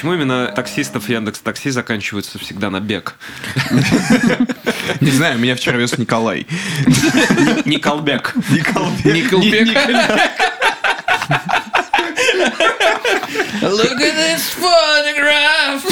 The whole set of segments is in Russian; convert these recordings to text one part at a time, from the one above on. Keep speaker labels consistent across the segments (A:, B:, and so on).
A: Почему именно таксистов Яндекс Такси заканчиваются всегда на бег?
B: Не знаю, меня вчера вез Николай.
A: Николбек.
B: Николбек.
C: Look at this photograph.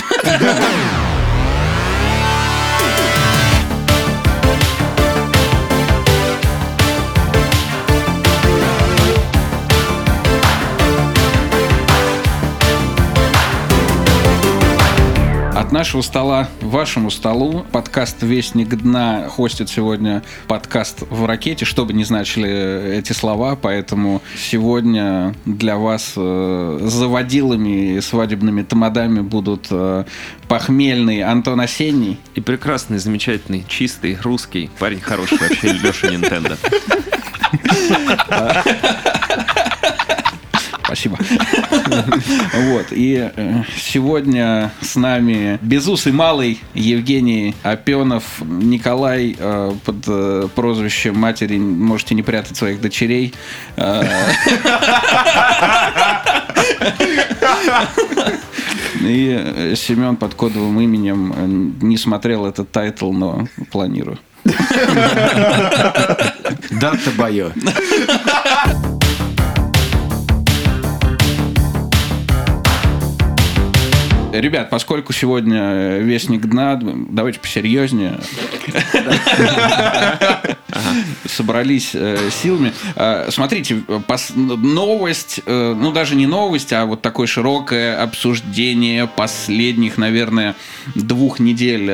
D: От нашего стола вашему столу подкаст «Вестник дна» хостит сегодня подкаст в ракете, что бы ни значили эти слова, поэтому сегодня для вас э, заводилами и свадебными тамадами будут э, похмельный Антон Осенний.
A: И прекрасный, замечательный, чистый, русский, парень хороший вообще, Леша Нинтендо.
D: Спасибо. Вот. И э, сегодня с нами безусый малый Евгений Опенов, Николай э, под э, прозвищем матери можете не прятать своих дочерей. И Семен под кодовым именем не смотрел этот тайтл, но планирую.
B: Дата Байо.
D: Ребят, поскольку сегодня э, вестник дна, давайте посерьезнее. Собрались э, силами. Э, Смотрите, новость, ну даже не новость, а вот такое широкое обсуждение последних, наверное, двух недель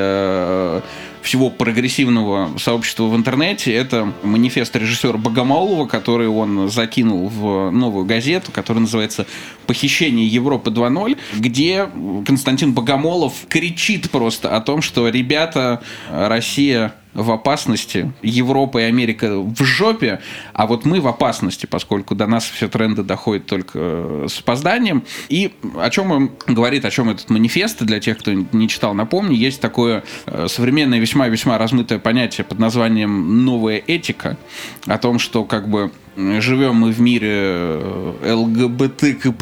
D: всего прогрессивного сообщества в интернете. Это манифест режиссера Богомолова, который он закинул в новую газету, которая называется «Похищение Европы 2.0», где Константин Богомолов кричит просто о том, что ребята, Россия в опасности, Европа и Америка в жопе, а вот мы в опасности, поскольку до нас все тренды доходят только э, с опозданием. И о чем он говорит, о чем этот манифест, для тех, кто не читал, напомню, есть такое э, современное весьма-весьма размытое понятие под названием «новая этика», о том, что как бы живем мы в мире э, ЛГБТК+,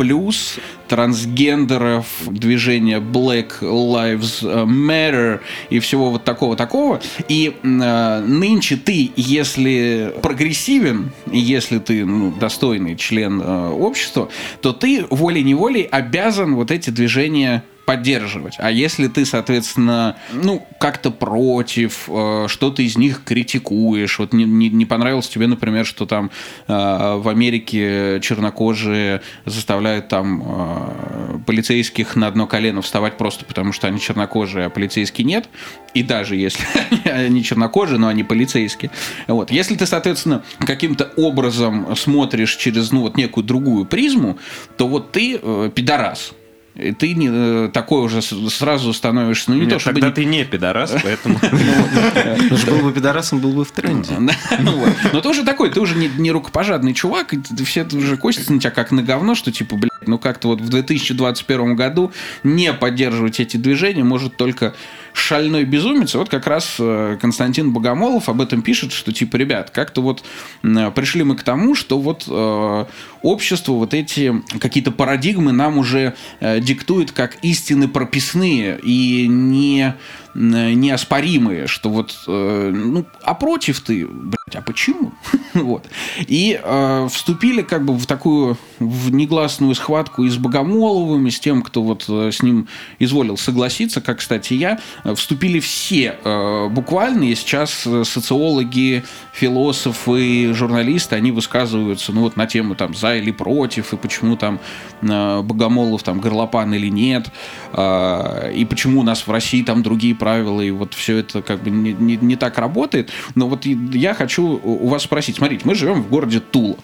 D: трансгендеров, движения Black Lives Matter и всего вот такого-такого. И э, нынче ты, если прогрессивен, если ты ну, достойный член э, общества, то ты волей-неволей обязан вот эти движения поддерживать. А если ты, соответственно, ну, как-то против, э, что-то из них критикуешь, вот не, не, не понравилось тебе, например, что там э, в Америке чернокожие заставляют там э, полицейских на одно колено вставать просто потому, что они чернокожие, а полицейские нет, и даже если они чернокожие, но они полицейские. Вот. Если ты, соответственно, каким-то образом смотришь через, ну, вот некую другую призму, то вот ты э, пидорас. И ты не, э, такой уже сразу становишься, ну не то
A: Нет,
D: чтобы...
A: тогда
D: не-
A: ты не пидорас, поэтому...
B: Ну, был бы пидорасом, был бы в тренде.
D: Ну. Но ты уже такой, ты уже не, рукопожадный чувак, и ты- все уже косятся на тебя как на говно, что типа, блядь, ну как-то вот в 2021 году не поддерживать эти движения может только шальной безумец. Вот как раз э, Константин Богомолов об этом пишет, что типа, ребят, как-то вот пришли мы к тому, что вот э, общество вот эти какие-то парадигмы нам уже э, диктует как истины прописные и не неоспоримые, что вот, э, ну, а против ты, блядь, а почему? вот. И э, вступили как бы в такую, в негласную схватку и с Богомоловым, и с тем, кто вот э, с ним изволил согласиться, как, кстати, я, э, вступили все э, буквально, и сейчас э, социологи, философы, журналисты, они высказываются, ну, вот на тему там за или против, и почему там э, Богомолов там горлопан или нет, э, и почему у нас в России там другие правила, и вот все это как бы не, не- не так работает. Но вот я хочу у у вас спросить, смотрите, мы живем в городе Тула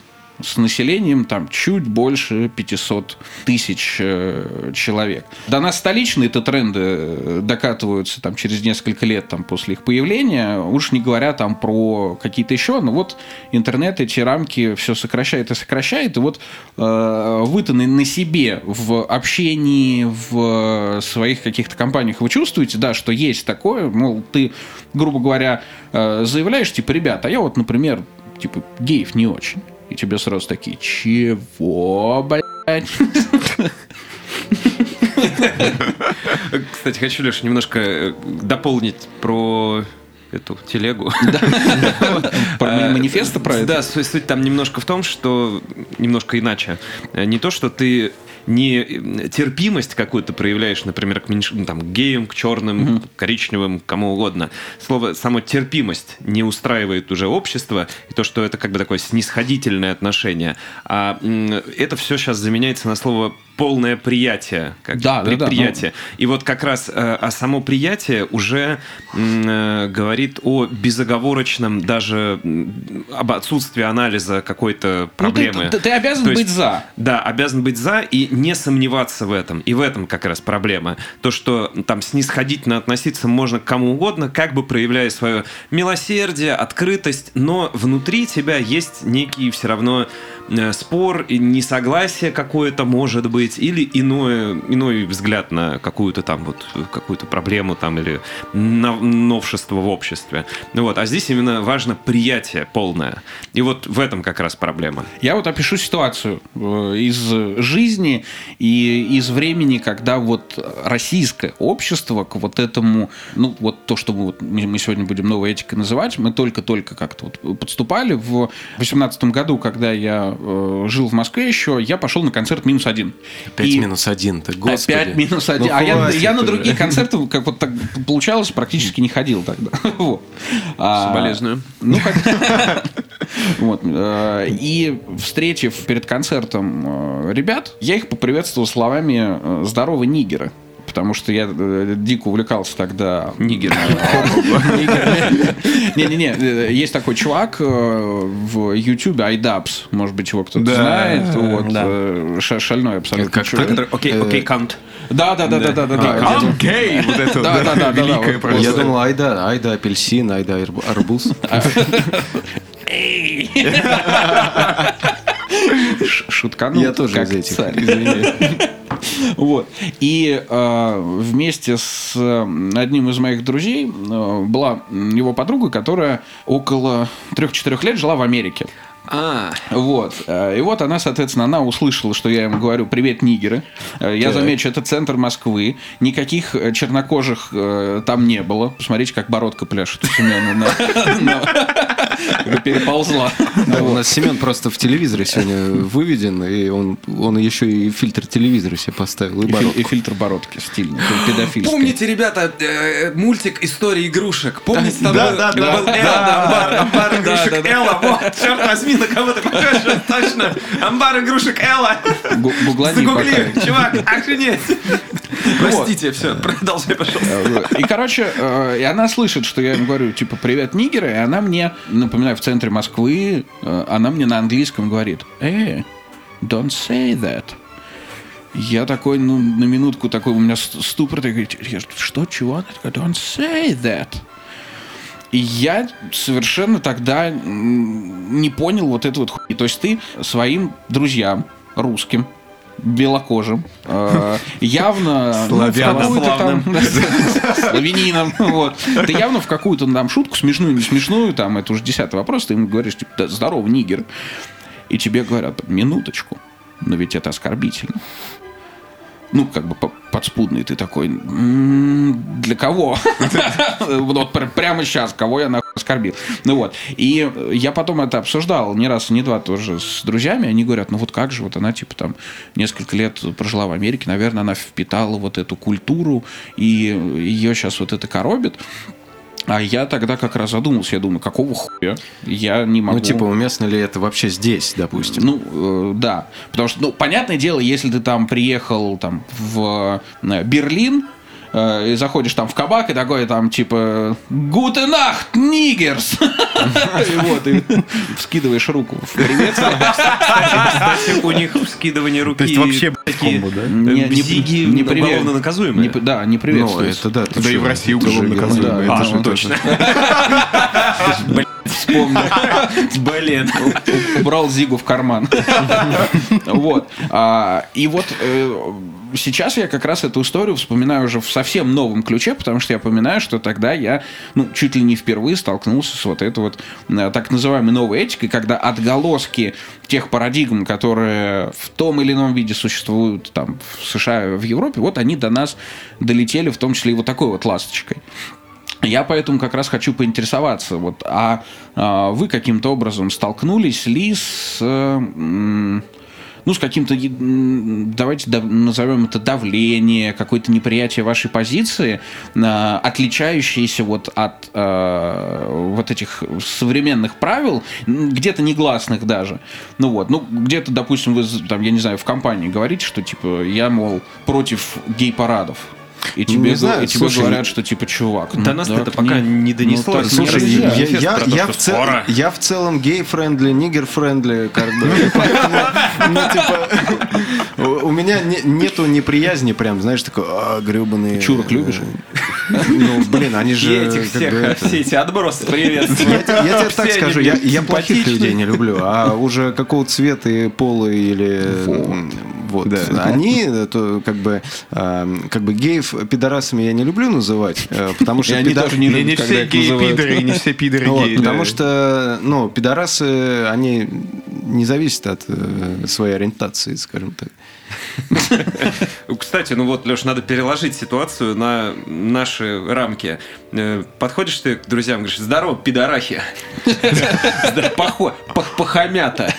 D: с населением там чуть больше 500 тысяч э, человек. До нас столичные-то тренды э, докатываются там через несколько лет там после их появления, уж не говоря там про какие-то еще, но вот интернет эти рамки все сокращает и сокращает, и вот э, вы-то на, на себе в общении, в своих каких-то компаниях вы чувствуете, да, что есть такое, мол, ты, грубо говоря, э, заявляешь, типа, ребят, а я вот, например, типа, геев не очень. И тебе сразу такие, чего, блядь?
A: Кстати, хочу, Леша, немножко э, дополнить про эту телегу.
D: Про мани- манифесты про это?
A: Да, суть, суть там немножко в том, что немножко иначе. Э, Не то, что ты не терпимость какую-то проявляешь, например, к, меньш- ну, там, к геям, к черным, коричневым, кому угодно. Слово само терпимость не устраивает уже общество, и то, что это как бы такое снисходительное отношение. А это все сейчас заменяется на слово полное приятие, как
D: Да, да, да,
A: предприятие. И вот как раз э, а само приятие уже э, говорит о безоговорочном даже об отсутствии анализа какой-то
D: Ну, ты,
A: проблемы.
D: ты- ты обязан
A: То есть,
D: быть за.
A: Да, обязан быть за и не сомневаться в этом. И в этом как раз проблема. То, что там снисходительно относиться можно к кому угодно, как бы проявляя свое милосердие, открытость, но внутри тебя есть некий все равно спор и несогласие какое-то может быть, или иное, иной взгляд на какую-то там вот какую-то проблему там или новшество в обществе. Ну вот, а здесь именно важно приятие полное. И вот в этом как раз проблема.
D: Я вот опишу ситуацию э, из жизни и из времени, когда вот российское общество к вот этому, ну вот то, что мы, вот, мы сегодня будем новой этикой называть, мы только-только как-то вот подступали. В 2018 году, когда я э, жил в Москве еще, я пошел на концерт «Минус один».
E: 5
D: И-
E: минус 1, ты господи.
D: Опять минус один.
E: Ну,
D: а я, я на другие концерты, как вот так получалось, практически не ходил тогда. Вот. А,
A: Соболезную.
D: Ну, Вот. э, И встретив перед концертом э, ребят, я их поприветствовал словами э, «Здорово, нигеры». Потому что я э, дико увлекался тогда
A: Нигер.
D: Не-не-не, э, есть такой чувак э, в YouTube, iDubbbz, может быть, его кто-то знает. Шальной абсолютно?
A: Окей, окей, кант.
D: Да, да, да, да, да, да, да.
B: I'm gay! Вот это,
D: Да, да, да,
B: великое просто.
E: Я думал, айда, айда апельсин, айда арб- арбуз.
D: Шутканул.
E: Я тоже из этих.
D: Вот. И э, вместе с э, одним из моих друзей э, была его подруга, которая около 3-4 лет жила в Америке.
A: А,
D: Вот. Э, И вот она, соответственно, она услышала, что я ему говорю «Привет, нигеры». Э, Я
E: Так.
D: замечу, это центр Москвы. Никаких чернокожих э, там не было. Посмотрите, как бородка пляшет у Семена. на- Переползла.
E: Да, У нас Семен просто в телевизоре сегодня выведен, и он, он еще и фильтр телевизора себе поставил, и
D: И
E: бородку.
D: И фильтр бородки стильный, педофильский.
A: Помните, ребята, э, мультик «История игрушек»? Помните, там
B: Да,
A: был,
B: да,
A: был
B: да,
A: Элла,
B: да,
A: амбар, амбар
D: Да,
A: игрушек
D: да, да.
A: Элла. Вот, черт возьми, на кого ты похож, точно. Амбар игрушек Элла.
D: Гу- Гуглани
A: Загугли,
D: пока.
A: чувак, охренеть. Простите, все, продолжай, пожалуйста.
D: Э, И, короче, э, и она слышит, что я им говорю, типа, привет, нигеры, и она мне, напоминаю, в центре Москвы, э, она мне на английском говорит, э, don't say that. Я такой, ну, на минутку такой, у меня ст- ступор, такой, я, что, чего? Она такая, don't say that. И я совершенно тогда не понял вот эту вот хуйни. То есть ты своим друзьям русским, белокожим, э, явно там славянинам, вот. Ты явно в какую-то там шутку, смешную, не смешную, там, это уже десятый вопрос, ты ему говоришь, типа, «Да, здорово, нигер. И тебе говорят, минуточку, но ведь это оскорбительно. Ну, как бы по- подспудный ты такой, «М, для кого? Вот пр- прямо сейчас, кого я нахуй оскорбил. Ну вот. И я потом это обсуждал не раз, не два тоже с друзьями. Они говорят, ну вот как же, вот она типа там несколько лет прожила в Америке, наверное, она впитала вот эту культуру, и ее сейчас вот это коробит. А я тогда как раз задумался, я думаю, какого хуя я не могу...
E: Ну, типа, уместно ли это вообще здесь, допустим?
D: Ну, э, да. Потому что, ну, понятное дело, если ты там приехал там в э, Берлин, и заходишь там в кабак и такой там типа «Gute Nacht, нигерс!» И вот, и вскидываешь руку в приветствие.
A: Кстати, у них скидывание руки
B: То есть вообще,
A: такие
B: да?
D: Не-
A: уголовно наказуемые.
D: Да, не приветствуешь.
E: это да.
B: и в России уголовно
D: Да,
B: это
D: а,
B: же
D: ну,
B: точно.
D: Вспомнил.
A: Блин.
D: убрал Зигу в карман. Вот. А, И вот э, сейчас я как раз эту историю вспоминаю уже в совсем новом ключе, потому что я поминаю, что тогда я, ну, чуть ли не впервые столкнулся с вот этой вот э, так называемой новой этикой, когда отголоски тех парадигм, которые в том или ином виде существуют там в США, в Европе, вот они до нас долетели, в том числе и вот такой вот ласточкой. Я поэтому как раз хочу поинтересоваться, вот, а, а вы каким-то образом столкнулись ли с, э, ну, с каким-то, давайте да- назовем это давление, какое-то неприятие вашей позиции, а, отличающееся вот от э, вот этих современных правил, где-то негласных даже. Ну вот, ну, где-то, допустим, вы, там, я не знаю, в компании говорите, что, типа, я, мол, против гей-парадов. И тебе,
E: Не знаю,
D: и тебе
E: слушай,
D: говорят, что типа чувак.
A: До
D: ну,
A: нас это пока не донесло.
D: так
E: Слушай,
D: нельзя.
E: я, я,
A: то,
E: я в цел- я в целом gay-friendly, nigger-friendly, как бы. Поэтому, ну, типа, у меня не- нету неприязни прям, знаешь, такой, а, гребаные...
D: Чурок любишь?
E: Ну, блин, они же...
A: этих
E: как
A: всех,
E: это-
A: все эти отбросы приветствую.
E: Я, те- я тебе так скажу, я, я плохих людей не люблю, а уже какого цвета и пола или вот, они, то как бы, а, как бы геев пидорасами я не люблю называть, э, потому что
D: И они
E: пидор-
D: тоже не
B: Не, не
D: любят, когда
B: все геи пидоры, не все пидоры геи.
E: потому
B: да.
E: что, ну, пидорасы, они не зависят от э, своей ориентации, скажем так.
A: Кстати, ну вот, Леш, надо переложить ситуацию на наши рамки. Э, Подходишь ты к друзьям, говоришь, здорово, пидорахи. Пахомята.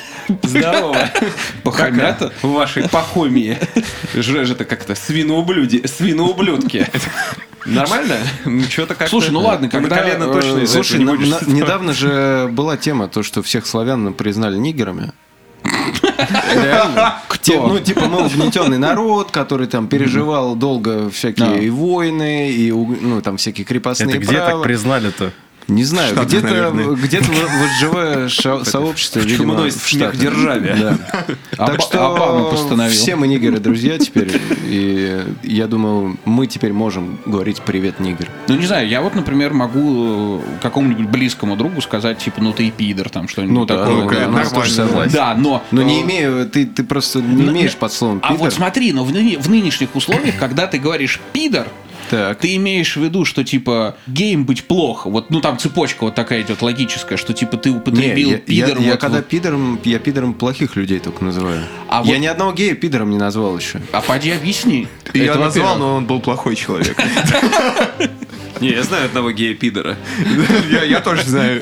A: Здорово.
D: Пахомята?
A: Как В вашей пахомии. Жрешь это как-то свиноублюди, свиноублюдки. Нормально? Ну, что-то как-то...
D: Слушай, ну ладно, когда,
A: колено точно
D: э,
A: из-за
E: Слушай, недавно же была тема, то, что всех славян признали нигерами. Реально. Те- Ну, типа, мы угнетенный народ, который там переживал долго всякие и войны, и ну, там всякие крепостные
F: Это где так признали-то?
E: Не знаю, где-то где-то в ВСЖВ ша- сообществе,
A: В
E: видимо, в Штатах. Да.
D: Оба-
E: Так что
D: Обама постановил.
E: все мы нигеры, друзья, теперь. И я думаю, мы теперь можем говорить «Привет, нигер».
D: Ну, не знаю, я вот, например, могу э, какому-нибудь близкому другу сказать, типа, ну ты и пидор, там что-нибудь
E: Ну да,
D: такое.
E: ну,
B: ну,
E: у нас
B: нормально.
D: Да, но...
E: Но не
D: э,
E: имею, ты, ты просто не
D: Ну,
E: имеешь
D: ну,
E: под словом
D: А
E: пидор.
D: вот смотри, но в, ныне- в нынешних условиях, когда ты говоришь пидор,
E: Так.
D: ты имеешь в виду, что типа геем быть плохо. Вот, ну там цепочка вот такая идет логическая, что типа ты
E: Не,
D: употребил
E: я,
D: пидор.
E: я- я
D: вот-
E: когда
D: вот.
E: пидором, я пидором плохих людей только называю.
D: А
E: я
D: вот-
E: ни одного гея пидором не назвал еще.
D: А поди объясни.
B: Я назвал, но он был плохой человек.
A: Не, я знаю одного гея-пидора.
B: Я я тоже знаю.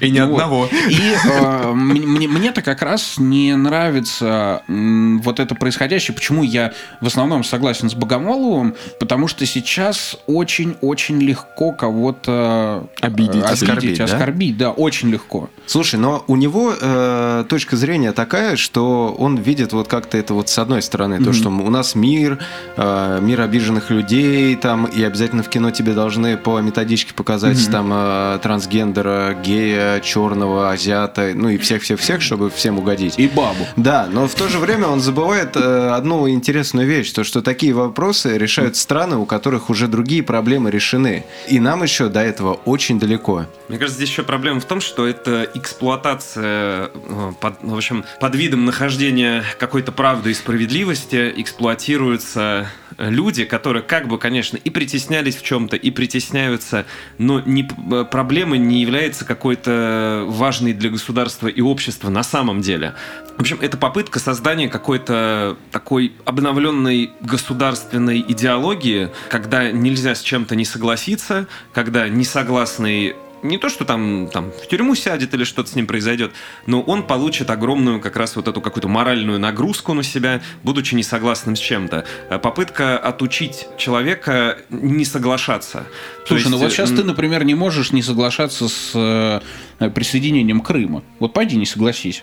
B: И ни
D: Вот.
B: одного.
D: И э, мне, мне- мне-то как раз не нравится вот это происходящее. Почему я в основном согласен с Богомоловым? Потому что сейчас очень-очень легко кого-то э,
E: Обидеть, оскорбить, да?
D: оскорбить. Да, очень легко.
E: Слушай, но у него э, точка зрения такая, что он видит вот как-то это вот с одной стороны, то, что у нас мир, э, мир обиженных людей, там, и обязательно в кино тебе должны по методичке показать там э, трансгендера, гея, черного, азиата, ну и всех-всех-всех, чтобы всем угодить.
D: И бабу.
E: Да, но в то же время он забывает э, одну интересную вещь, то что такие вопросы решают страны, у которых уже другие проблемы решены. И нам еще до этого очень далеко.
A: Мне кажется, здесь еще проблема в том, что это эксплуатация, э, под, в общем, под видом нахождения какой-то правды и справедливости эксплуатируются э, люди, которые как бы, конечно, и притеснялись в чем-то, и притесняются, но не, э, проблема не является какой-то важной для государства и общества на самом деле. В общем, это попытка создания какой-то такой обновленной государственной идеологии, когда нельзя с чем-то не согласиться, когда несогласный не то, что там, там в тюрьму сядет или что-то с ним произойдет, но он получит огромную как раз вот эту какую-то моральную нагрузку на себя, будучи не согласным с чем-то. Э, Попытка отучить человека не соглашаться.
D: Слушай, ну
A: есть,
D: вот сейчас
A: м,
D: ты, например, не можешь не соглашаться с э, присоединением Крыма. Вот пойди не согласись.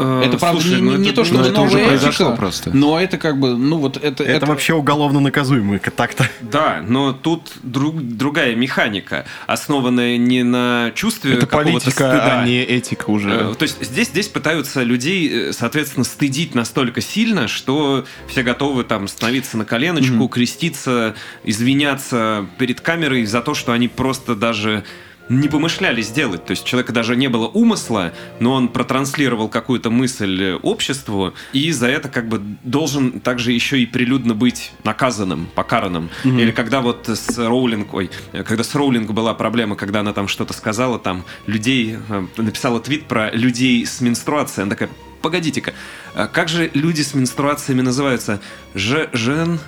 A: Э,
D: Это, правда,
A: слушай,
D: не,
A: ну
D: не
A: это-
D: то, что
E: ну, это уже
D: новая
E: произошло
D: этика,
E: просто.
D: но это как бы, ну вот это...
F: Это, вообще уголовно наказуемо к- так-то.
A: Да, но тут друг- другая механика, основанная не на чувстве
B: Это
A: какого-то
B: политика,
A: стыда.
B: а не этика
A: Э,
B: уже.
A: То есть здесь, здесь пытаются людей, э, соответственно, стыдить настолько сильно, что все готовы там становиться на коленочку, креститься, извиняться перед камерой за то, что они просто даже не помышляли сделать. То есть человека даже не было умысла, но он протранслировал какую-то мысль обществу, и за это как бы должен также еще и прилюдно быть наказанным, покаранным. Или когда вот с Роулинг, ой, когда с Роулинг была проблема, когда она там что-то сказала, там людей, э, написала твит про людей с менструацией, она такая, погодите-ка, а как же люди с менструациями называются? Ж, жен,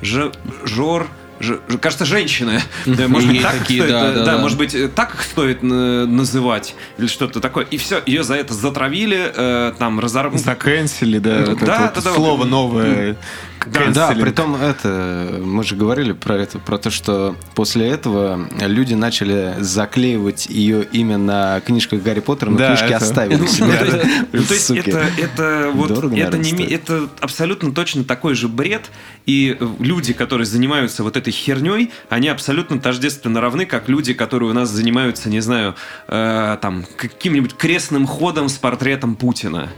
A: ж, жор, кажется, женщины. Да, Может быть, так их
D: такие,
A: стоит,
D: да,
A: э,
D: да,
A: да,
D: да.
A: может быть, э, так их стоит э, называть или что-то такое. И все, ее за это затравили, э, там разорвали.
B: Закэнсели, да,
A: Да,
B: вот это
A: да,
B: вот
A: да,
B: слово
A: вот.
B: новое.
E: Да, при том это, мы же говорили про это, про то, что после этого люди начали заклеивать ее имя на книжках Гарри Поттера, но
B: Да,
E: книжки
B: это-
E: оставили
A: Ну,
E: себе.
A: то есть- ну, это, это вот это, не, это абсолютно точно такой же бред. И э, люди, которые занимаются вот этой херней, они абсолютно тождественно равны, как люди, которые у нас занимаются, не знаю, э, там каким-нибудь крестным ходом с портретом Путина.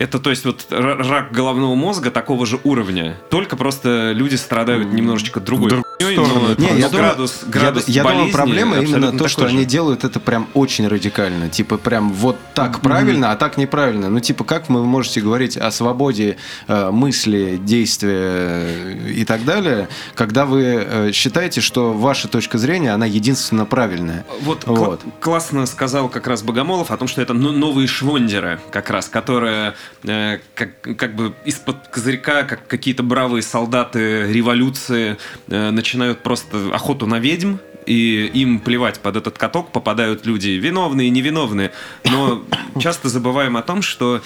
A: Это, то есть, вот ра- рак головного мозга такого же уровня. Только просто люди страдают немножечко другой хуйней,
B: сторону, это
E: Не, я думаю,
A: градус, градус
E: я, я думаю, проблема именно то, что
A: же.
E: они делают это прям очень радикально. Типа прям вот так правильно, а так неправильно. Ну типа как вы можете говорить о свободе э, мысли, действия э, и так далее, когда вы э, считаете, что ваша точка зрения, она единственно правильная.
A: Вот,
E: Вот.
A: классно сказал как раз Богомолов о том, что это ну- новые швондеры, как раз, которые э, как, как бы из-под козырька, как какие-то бравые солдаты революции, э, начинают просто охоту на ведьм, и им плевать под этот каток попадают люди виновные, невиновные. Но часто забываем о том, что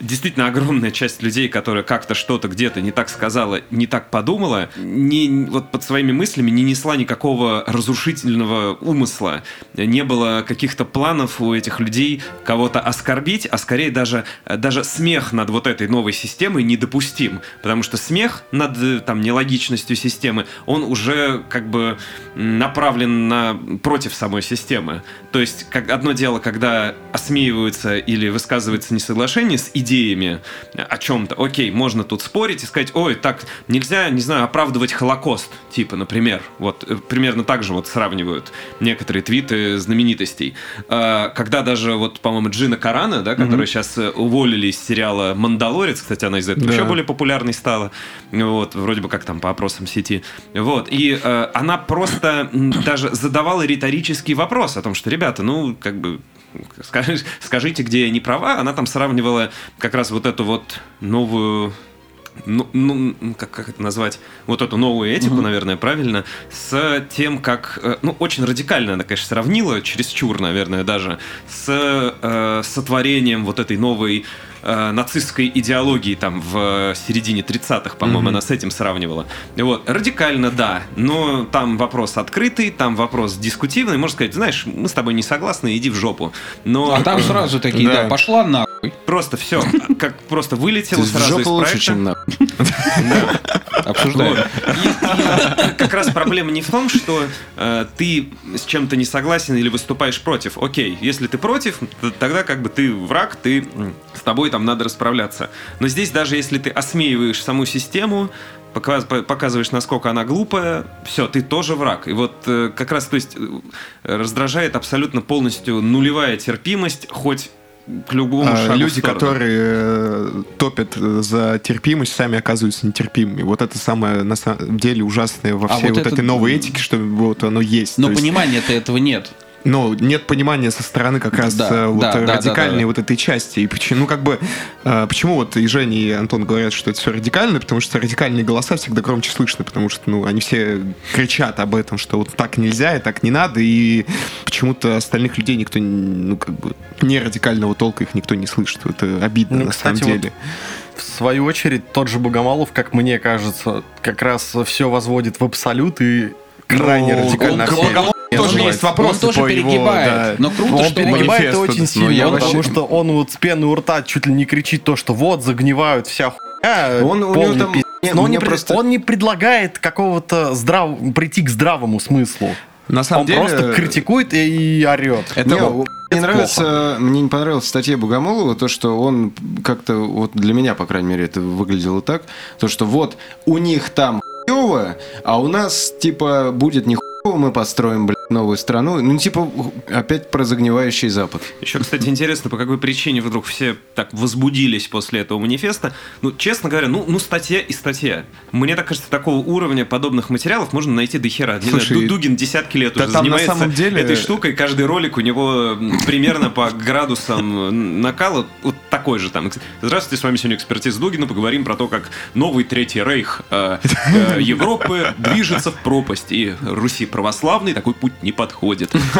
A: действительно огромная часть людей, которая как-то что-то где-то не так сказала, не так подумала, не, вот под своими мыслями не несла никакого разрушительного умысла. Не было каких-то планов у этих людей кого-то оскорбить, а скорее даже, даже смех над вот этой новой системой недопустим. Потому что смех над э, там, нелогичностью системы, он уже как бы направлен на, против самой системы. То есть как одно дело, когда осмеиваются или высказывается несоглашение с идеями о чем-то. Окей, можно тут спорить и сказать, ой, так нельзя, не знаю, оправдывать Холокост, типа, например. Вот э, примерно так же вот сравнивают некоторые твиты знаменитостей. А, Когда даже вот, по-моему, Джина Карана, да, которую сейчас э, уволили из сериала «Мандалорец», кстати, она из этого
B: Да.
A: еще более популярной стала, вот, вроде бы как там по опросам сети, вот, и э, она просто даже задавала риторический вопрос о том, что, ребята, ну, как бы, скажите, где я не права, она там сравнивала как раз вот эту вот новую ну, ну, как, как это назвать, вот эту новую этику, наверное, правильно, с тем, как, э, ну, очень радикально она, конечно, сравнила, чересчур, наверное, даже, с э, сотворением вот этой новой э, нацистской идеологии там в середине 30-х, по-моему, она с этим сравнивала. Вот, радикально, да, но там вопрос открытый, там вопрос дискутивный, можно сказать, знаешь, мы с тобой не согласны, иди в жопу. Но
D: А там сразу такие,
B: Да.
D: да, пошла нахуй.
A: Просто все, как просто
E: То
A: вылетело сразу из
E: жопу лучше,
A: проекта.
E: чем на...
D: Обсуждаем.
A: Как раз проблема не в том, что э, ты с чем-то не согласен или выступаешь против. Окей, если ты против, тогда как бы ты враг, ты с тобой там надо расправляться. Но здесь даже если ты осмеиваешь саму систему, пока- по- показываешь, насколько она глупая, все, ты тоже враг. И вот э, как раз, то есть, э, раздражает абсолютно полностью нулевая терпимость, хоть к любому
B: А,
A: шагу
B: люди, которые э, топят за терпимость, сами оказываются нетерпимыми. Вот это самое на самом деле ужасное во
D: А
B: всей
D: вот
B: вот,
D: это-
B: этой новой этике, что вот оно есть.
D: Но понимания-то этого нет.
B: Но нет понимания со стороны как раз
D: Да,
B: э, вот
D: да, да,
B: радикальной
D: да, да.
B: вот этой части. И почему, ну как бы, э, почему вот и Женя, и Антон говорят, что это все радикально, потому что радикальные голоса всегда громче слышно, потому что, ну, они все кричат об этом, что вот так нельзя и так не надо, и почему-то остальных людей никто, ну, как бы, не радикального толка их никто не слышит. Это обидно
F: Ну,
B: на
F: кстати,
B: самом
F: вот
B: деле.
F: В свою очередь, тот же Богомолов, как мне кажется, как раз все возводит в абсолют и крайне
B: Ну,
F: радикально
D: он-
B: тоже есть вопросы
D: Он тоже
B: по его,
D: перегибает.
B: да.
D: Но круто,
F: Он
D: что
F: перегибает очень сильно, потому что он вот с пены у рта чуть ли не кричит то, что вот, загнивают вся хуйня,
E: Он- у него там-
F: Но он не, пред-
E: просто-
F: он не предлагает какого-то здрав... прийти к здравому смыслу.
B: На самом
F: он
B: деле...
F: просто критикует и орет.
B: Это
E: Не,
B: вот-
E: мне нравится, мне не понравилось в статье Богомолова то, что он как-то, вот для меня, по крайней мере, это выглядело так, то, что вот у них там хуево, а у нас, типа, будет не хуево, мы построим, блядь, новую страну. Ну, типа, опять про загнивающий Запад.
A: Еще, кстати, интересно, по какой причине вдруг все так возбудились после этого манифеста. Ну, честно говоря, ну, ну статья и статья. Мне так кажется, такого уровня подобных материалов можно найти до хера. Не знаю,
B: Слушай,
A: Ду- Дугин десятки лет
B: да
A: уже
B: там на
A: занимается
B: самом деле-
A: этой штукой. Каждый ролик у него примерно по градусам накала вот такой же там. Здравствуйте, с вами сегодня экспертиза Дугина. Поговорим про то, как новый Третий Рейх э, э, Европы движется в пропасть. И Руси православный такой путь не подходит.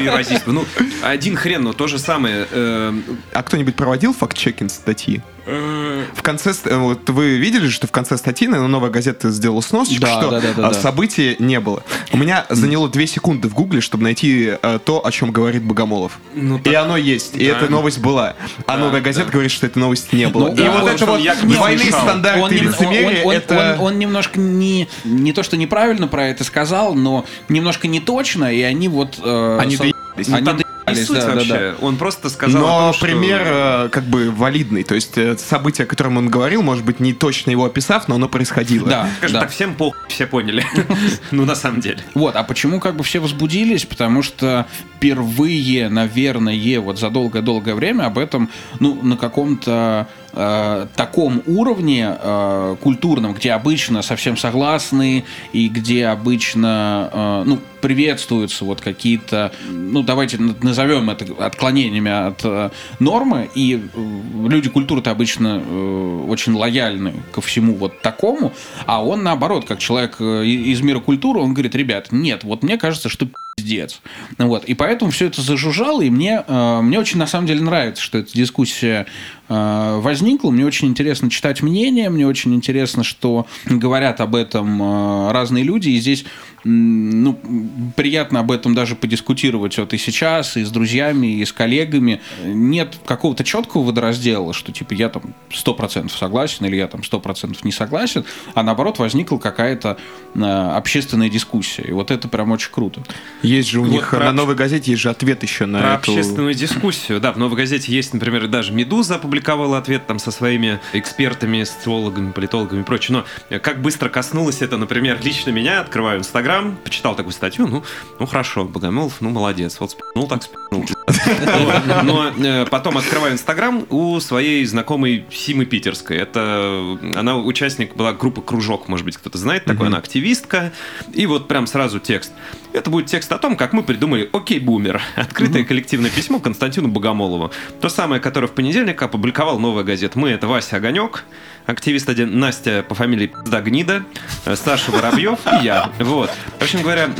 A: Евразийство. Ну, один хрен, но то же самое. э,
B: А кто-нибудь проводил факт-чекинг статьи? В конце, э, вот вы видели, что в конце статьи наверное, новая газета сделала сносочку,
D: Да,
B: что
D: да, да, да,
B: а,
D: да.
B: события не было. У меня заняло две секунды в гугле, чтобы найти э, то, о чем говорит Богомолов.
A: Ну,
B: и оно есть, и
A: Да.
B: эта новость была. А новая газета
A: да.
B: говорит, что этой новости не было.
D: Ну,
B: и
D: да,
B: вот это
A: он
B: вот двойные
A: слышал.
B: стандарты
D: Он,
B: и лицемерие,
D: он- он-
B: это...
D: он- он немножко не, не то, что неправильно про это сказал, но немножко не точно, и они вот... э,
B: Они
D: со-. Они
A: не суть
D: да, да,
A: вообще.
D: да.
A: Он просто сказал
B: Но
A: том, что-
B: пример э, как бы валидный. То есть э, событие, о котором он говорил, может быть, не точно его описав, но оно происходило.
D: Да,
A: Скажем
D: да.
A: так, всем похуй, все поняли. Ну, на самом деле.
D: Вот, а почему как бы все возбудились? Потому что впервые, наверное, вот за долгое-долгое время об этом, ну, на каком-то э, таком уровне э, культурном, где обычно совсем согласны и где обычно, э, ну, приветствуются вот какие-то, ну, давайте назовем это отклонениями от э, нормы, и э, люди культуры-то обычно э, очень лояльны ко всему вот такому, а он наоборот, как человек э, из мира культуры, он говорит, ребят, нет, вот мне кажется, что пиздец. Вот. И поэтому все это зажужжало, и мне, э, мне очень на самом деле нравится, что эта дискуссия э, возникла. Мне очень интересно читать мнения, мне очень интересно, что говорят об этом э, разные люди, и здесь ну, приятно об этом даже подискутировать вот и сейчас, и с друзьями, и с коллегами. Нет какого-то четкого водораздела, что типа я там 100% согласен или я там 100% не согласен, а наоборот возникла какая-то э, общественная дискуссия. И вот это прям очень круто.
B: Есть же у
A: Вот
B: них
A: про-
B: на новой газете есть же ответ еще на
A: Про
B: эту...
A: общественную дискуссию. Да, в «Новой газете» есть, например, даже «Медуза» опубликовала ответ там со своими экспертами, социологами, политологами и прочее. Но как быстро коснулось это, например, лично меня, открываю Инстаграм, почитал такую статью, ну, ну хорошо, Богомолов, ну молодец, вот спи***нул так спи***нул. Но э, потом открываю Инстаграм у своей знакомой Симы Питерской. Это она участник была группы «Кружок», может быть, кто-то знает такое, она активистка. И вот прям сразу текст. Это будет текст о том, как мы придумали «Окей, бумер». Открытое коллективное письмо Константину Богомолову. То самое, которое в понедельник опубликовал «Новая газета». Мы — это Вася Огонек, активист один Настя по фамилии Пизда Гнида, э, Саша Воробьев и я. Вот. В общем говоря,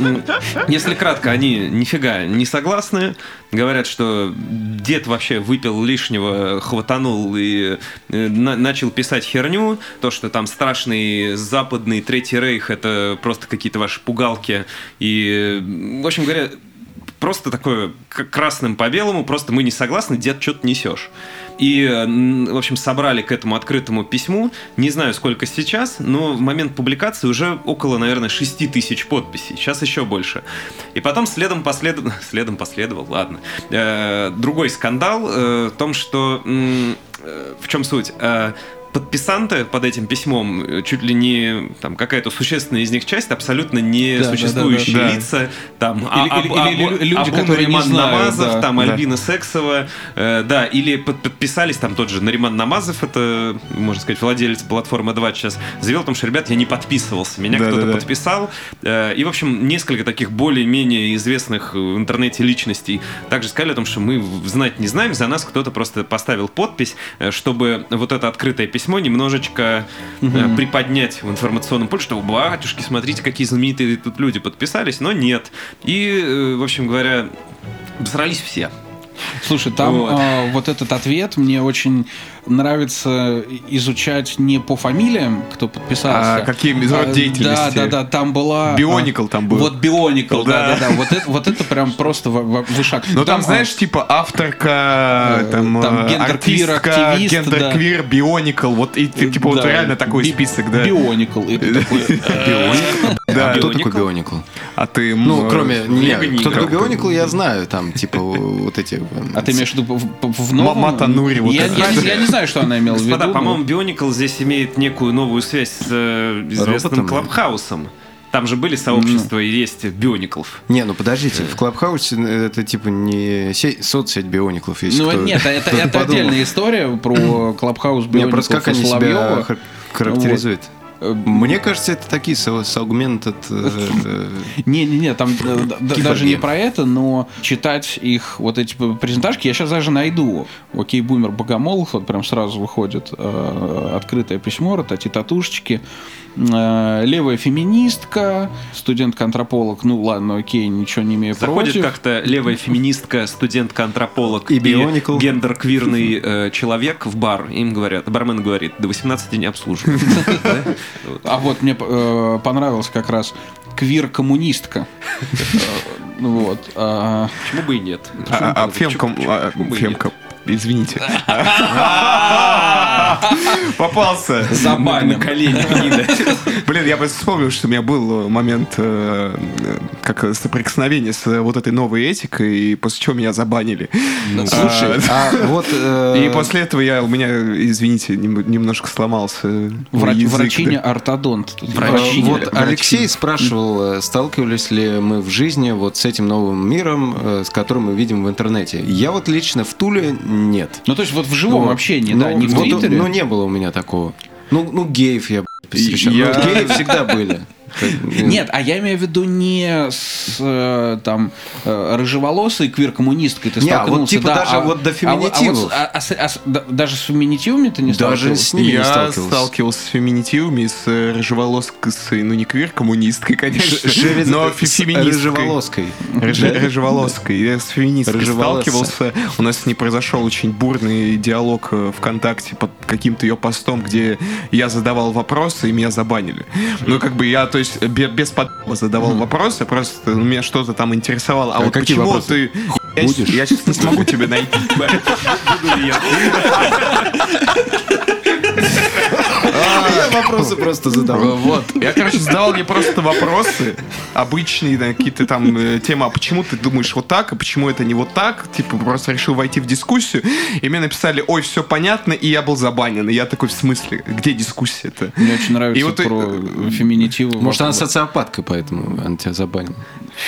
A: если кратко, они нифига не согласны. Говорят, что дед вообще выпил лишнего, хватанул и э, на- начал писать херню. То, что там страшный западный Третий Рейх, это просто какие-то ваши пугалки. И, э, в общем говоря, просто такое красным по белому, просто мы не согласны, дед, что ты несешь. И, в общем, собрали к этому открытому письму, не знаю, сколько сейчас, но в момент публикации уже около, наверное, 6 тысяч подписей, сейчас еще больше. И потом следом последовал, следом последовал, ладно, Э, другой скандал э, в том, что, э, в чем суть? Подписанты под этим письмом, э, чуть ли не там какая-то существенная из них часть, абсолютно не
D: Да, да,
A: существующие
B: да, да.
A: лица, там
D: Или-
A: а-
D: или-
A: а-
D: или
A: Абу-
D: люди,
A: Абу
D: которые не
A: Нариман
D: знают,
A: Намазов,
D: да.
A: там
B: Да.
A: Альбина Сексова, э, да, или под- подписались там тот же Нариман Намазов, это, можно сказать, владелец платформы 2 сейчас, заявил о том, что, ребят, я не подписывался, меня
B: Да,
A: кто-то
B: да, да.
A: подписал, Э, и, в общем, несколько таких более-менее известных в интернете личностей также сказали о том, что мы знать не знаем, за нас кто-то просто поставил подпись, э, чтобы вот это открытое письмо немножечко э, приподнять в информационном поле, что, батюшки, смотрите, какие знаменитые тут люди подписались, но нет. И, э, в общем говоря, срались все.
D: Слушай, там
A: Вот.
D: вот. вот этот ответ мне очень нравится изучать не по фамилиям, кто подписался.
B: А какие род
D: А,
B: деятельности?
D: Да, да, да, там была...
B: Бионикл там был.
D: Вот Бионикл, да,
B: Да.
D: да. Вот это, вот это прям просто вышаг.
B: Ну там,
D: а,
B: знаешь, типа авторка,
D: Э,
B: там,
D: там
B: э,
D: гендер-квир, активист,
B: гендер-квир, бионикл, вот и типа вот реально такой список, да.
D: Бионикл. Э,
B: Да.
E: А кто
A: Бионикл?
E: такой Бионикл?
B: А ты...
E: Ну, кроме...
B: э,
E: Не,
A: Лего
E: кто такой Бионикл, я знаю. Там, типа, вот эти...
D: А ты имеешь в виду в, новом?
B: Мата Нури, вот
D: я, не- я не знаю, что она имела в виду.
A: Господа, по-моему, Бионикл здесь имеет некую новую связь с э, известным? Клабхаусом. Там же были сообщества и есть биониклов.
E: Не, ну подождите, в Клабхаусе это типа не се- соцсеть биониклов, если
D: Ну
E: кто-
D: нет, это, это отдельная история про Клабхаус
E: Не,
D: Биоников
E: просто как они себя
D: Соловьева.
E: характеризуют.
D: Э,
E: Мне кажется, это такие от, э, э,
D: Не-не-не, там э,
E: Киборги.
D: даже не про это, но читать их вот эти презентажки я сейчас даже найду. Окей, Бумер Богомолов, вот прям сразу выходит открытое письмо, Тати Татушечки. Э, левая феминистка, студентка-антрополог, ну ладно, окей, ничего не имею
A: Заходит
D: против.
A: как-то левая феминистка, студентка-антрополог
E: И бионикл.
A: гендер-квирный э, человек в бар. Им говорят, бармен говорит, до 18 не обслуживают.
D: А вот мне э, понравилась как раз квир-коммунистка. Э, Вот. а,
A: Почему бы и нет?
B: А, а А, извините. Попался.
A: Забань на колени, гнида.
B: Блин, я просто вспомнил, что у меня был момент э, э, как соприкосновение с вот этой новой этикой, и после чего меня забанили.
E: Слушай, а вот... э,
B: И после этого я, у меня, извините, нем- немножко сломался
D: Врачиня ортодонт.
E: э. Вот Алексей спрашивал, э, сталкивались ли мы в жизни вот с этим новым миром, э, с которым мы видим в интернете. Я вот лично в Туле нет.
D: Ну, то есть вот в живом
E: Вот.
D: общении,
E: Ну,
D: да, не в Твиттере.
E: Ну, не было у меня такого. Ну, ну геев я блядь, встречал.
B: Я-
E: Ну, геи всегда были.
D: Нет, а я имею в виду не с э, там э, рыжеволосой квир-коммунисткой ты
E: Не, а
D: столкнулся,
E: вот типа
D: да,
E: даже
D: а-
E: вот до
D: а а
E: феминитивов.
D: а- а а даже с феминитивами ты не
E: Даже
D: сталкивался?
E: с ними не
B: Я
E: сталкивался.
B: сталкивался с феминитивами, с э, рыжеволоской, ну не квир-коммунисткой, конечно, но
E: с
B: феминисткой.
E: рыжеволоской.
B: Рыже- Рыжеволоской. Я с феминисткой сталкивался. У нас с ней произошел очень бурный диалог ВКонтакте под каким-то ее постом, где я задавал вопросы, и меня забанили. Ну, как бы я, то есть, бе- без подъема задавал вопросы, просто меня что-то там интересовало. А,
E: А
B: вот
E: какие
B: почему
E: вопросы?
B: ты... Я, щ- я сейчас не смогу тебе найти.
E: Вопросы просто задавал.
B: Вот. Я, короче, задавал ей просто вопросы обычные, да, какие-то там э, темы, а почему ты думаешь вот так, а почему это не вот так? Типа, просто решил войти в дискуссию, и мне написали, ой, все понятно, и я был забанен. И я такой, в смысле, где дискуссия-то?
D: Мне очень нравится
B: И вот, э,
D: про феминитивы.
E: Может, она социопатка, поэтому она тебя забанила.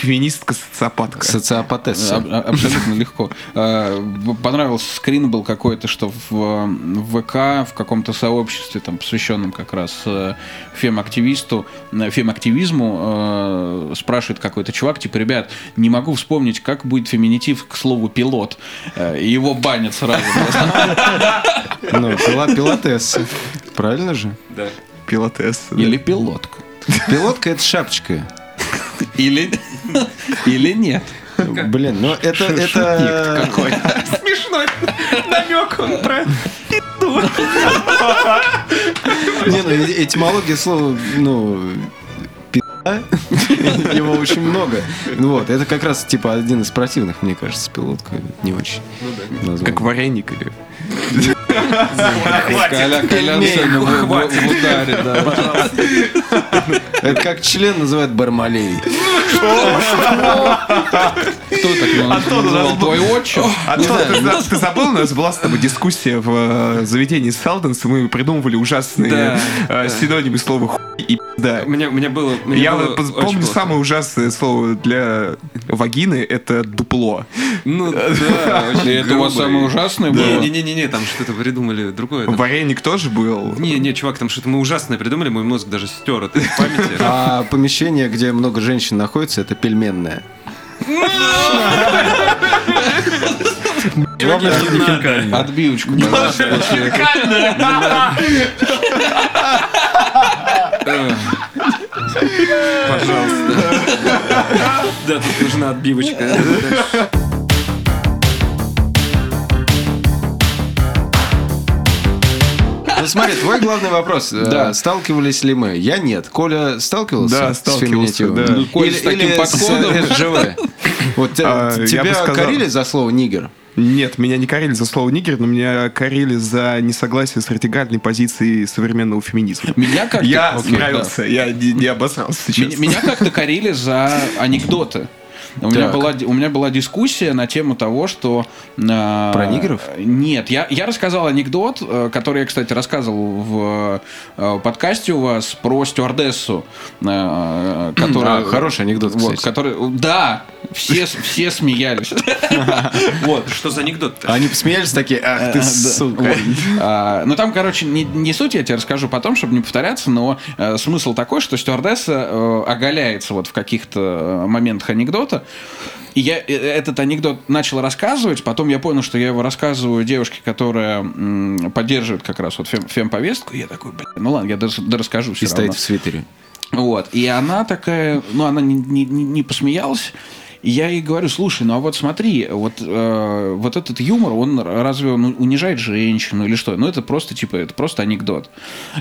B: Феминистка-социопатка.
E: Социопатесса.
D: А- Абсолютно легко. А, Понравился скрин был какой-то, что в, в ВК, в каком-то сообществе, там, посвященном как раз э, фем-активисту, э, фем-активизму, э, спрашивает какой-то чувак, типа, ребят, не могу вспомнить, как будет феминитив к слову пилот. Э, И его банят сразу.
E: Ну, пилотесса. Правильно же?
B: Пилотесса. да.
D: Или пилотка.
E: Пилотка это шапочка.
D: Или, или нет.
E: Блин, но это... это...
B: Какой? Смешной намек он про...
E: Не, ну этимология слова, ну, пи***а, его очень много. Ну Вот, это как раз типа один из противных, мне кажется, пилотка не очень. назвал.
B: Как вареник или...
D: Коля, Коля в ударе, да.
E: Это как член называют бармалей.
D: Кто так его
B: Антон,
D: называл?
B: был-
D: Твой отчим?
B: А то, ты, ты забыл, у нас была с тобой дискуссия в э, заведении Селденс, и мы придумывали ужасные
A: Да,
B: э, синонимы слова хуй и
A: меня, у меня было... меня
B: Я
A: было
B: помню
A: плохо.
B: самое ужасное слово для вагины — это дупло.
A: Ну да,
D: это у вас самое ужасное было?
A: Не-не-не, там что-то придумали другое.
B: Вареник тоже был.
A: Не, не, чувак, там что-то мы ужасное придумали, мой мозг даже стер это из памяти.
E: А помещение, где много женщин находится, это пельменное.
F: Главное, что не хинкальное.
D: Отбивочку, пожалуйста.
A: Пожалуйста. Да, тут нужна отбивочка.
E: Ну смотри, твой главный вопрос. э,
D: Да.
E: Сталкивались ли мы? Я нет. Коля сталкивался
B: Да,
E: с
B: сталкивался,
E: феминитивом?
B: да.
D: Ну, Коля с таким
E: с
D: подходом.
E: РЖВ? Вот
B: А,
E: тебя
B: сказал-
E: корили за слово нигер?
B: Нет, меня не корили за слово нигер, но меня корили за несогласие с радикальной позицией современного феминизма.
D: Меня как-то...
B: Я
D: Окей,
B: справился, я не, не обосрался
D: да. Меня,
B: сейчас.
D: меня как-то корили за анекдоты. У меня, была, у меня была дискуссия на тему того, что... э,
E: Про нигеров?
D: Нет, я, я рассказал анекдот, э, который я, кстати, рассказывал в э, подкасте у вас про стюардессу, э, которая...
E: А, хороший анекдот,
D: Вот,
E: кстати.
D: который, да, все, все смеялись.
A: Вот, что за анекдот
E: Они посмеялись такие, ах ты
D: Э,
E: сука.
D: вот. А, Ну, там, короче, не, не суть, я тебе расскажу потом, чтобы не повторяться, но э, смысл такой, что стюардесса оголяется вот в каких-то моментах анекдота, и я э, этот анекдот начал рассказывать, потом я понял, что я его рассказываю девушке, которая м, поддерживает как раз вот фем- фемповестку, и я такой, блин, ну ладно, я дорас- дорасскажу
E: И
D: все
E: стоит
D: равно.
E: в свитере.
D: Вот. И она такая, ну, она не- не- не посмеялась. Я ей говорю, слушай, ну а вот смотри, вот, э, вот этот юмор, он разве он унижает женщину или что? Ну, это просто, типа, это просто анекдот.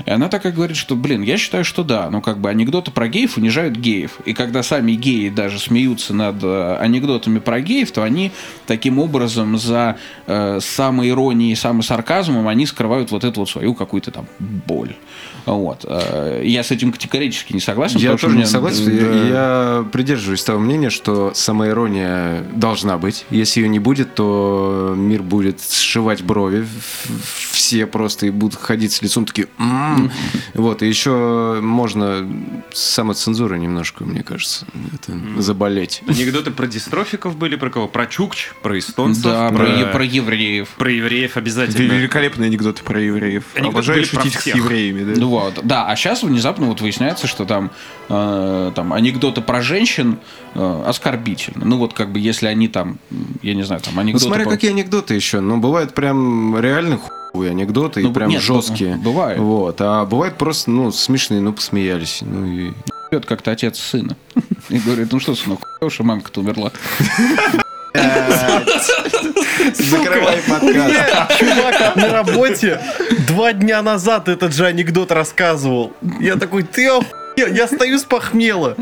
D: И она такая говорит, что, блин, я считаю, что да. Ну, как бы анекдоты про геев унижают геев. И когда сами геи даже смеются над э, анекдотами про геев, то они таким образом за э, самоиронией и самосарказмом они скрывают вот эту вот свою какую-то там боль. Вот. Э, Я с этим категорически не согласен.
E: Я тоже не согласен.
D: да.
E: Я, я придерживаюсь того мнения, что самоирония должна быть. Если ее не будет, то мир будет сшивать брови. Все просто и будут ходить с лицом такие... «М». Вот, и еще можно самоцензурой немножко, мне кажется, это, заболеть.
A: Анекдоты про дистрофиков были, про кого? Про чукч, про эстонцев,
D: Да, про, е- про евреев.
A: про евреев обязательно.
B: Великолепные анекдоты про евреев.
A: Анекдоты
B: Обожаю
A: были про
B: шутить с евреями, да.
D: Ну вот, да, а сейчас внезапно вот выясняется, что там, э, там анекдоты про женщин э, оскорбительны. Ну вот как бы если они там, я не знаю, там
E: Ну,
D: анекдоты...
E: смотря
D: по-
E: какие анекдоты еще. Ну, бывают прям реально хуевые анекдоты,
D: Ну,
E: и прям
D: нет,
E: жесткие.
D: бывает.
E: Вот. А бывает просто, ну, смешные, ну, посмеялись. Ну, и...
D: Как-то отец сына. И говорит, ну что, сынок, уж мамка-то умерла.
E: Закрывай подкаст.
F: Чувак на работе два дня назад этот же анекдот рассказывал. Я такой, ты охуел, я стою с похмела.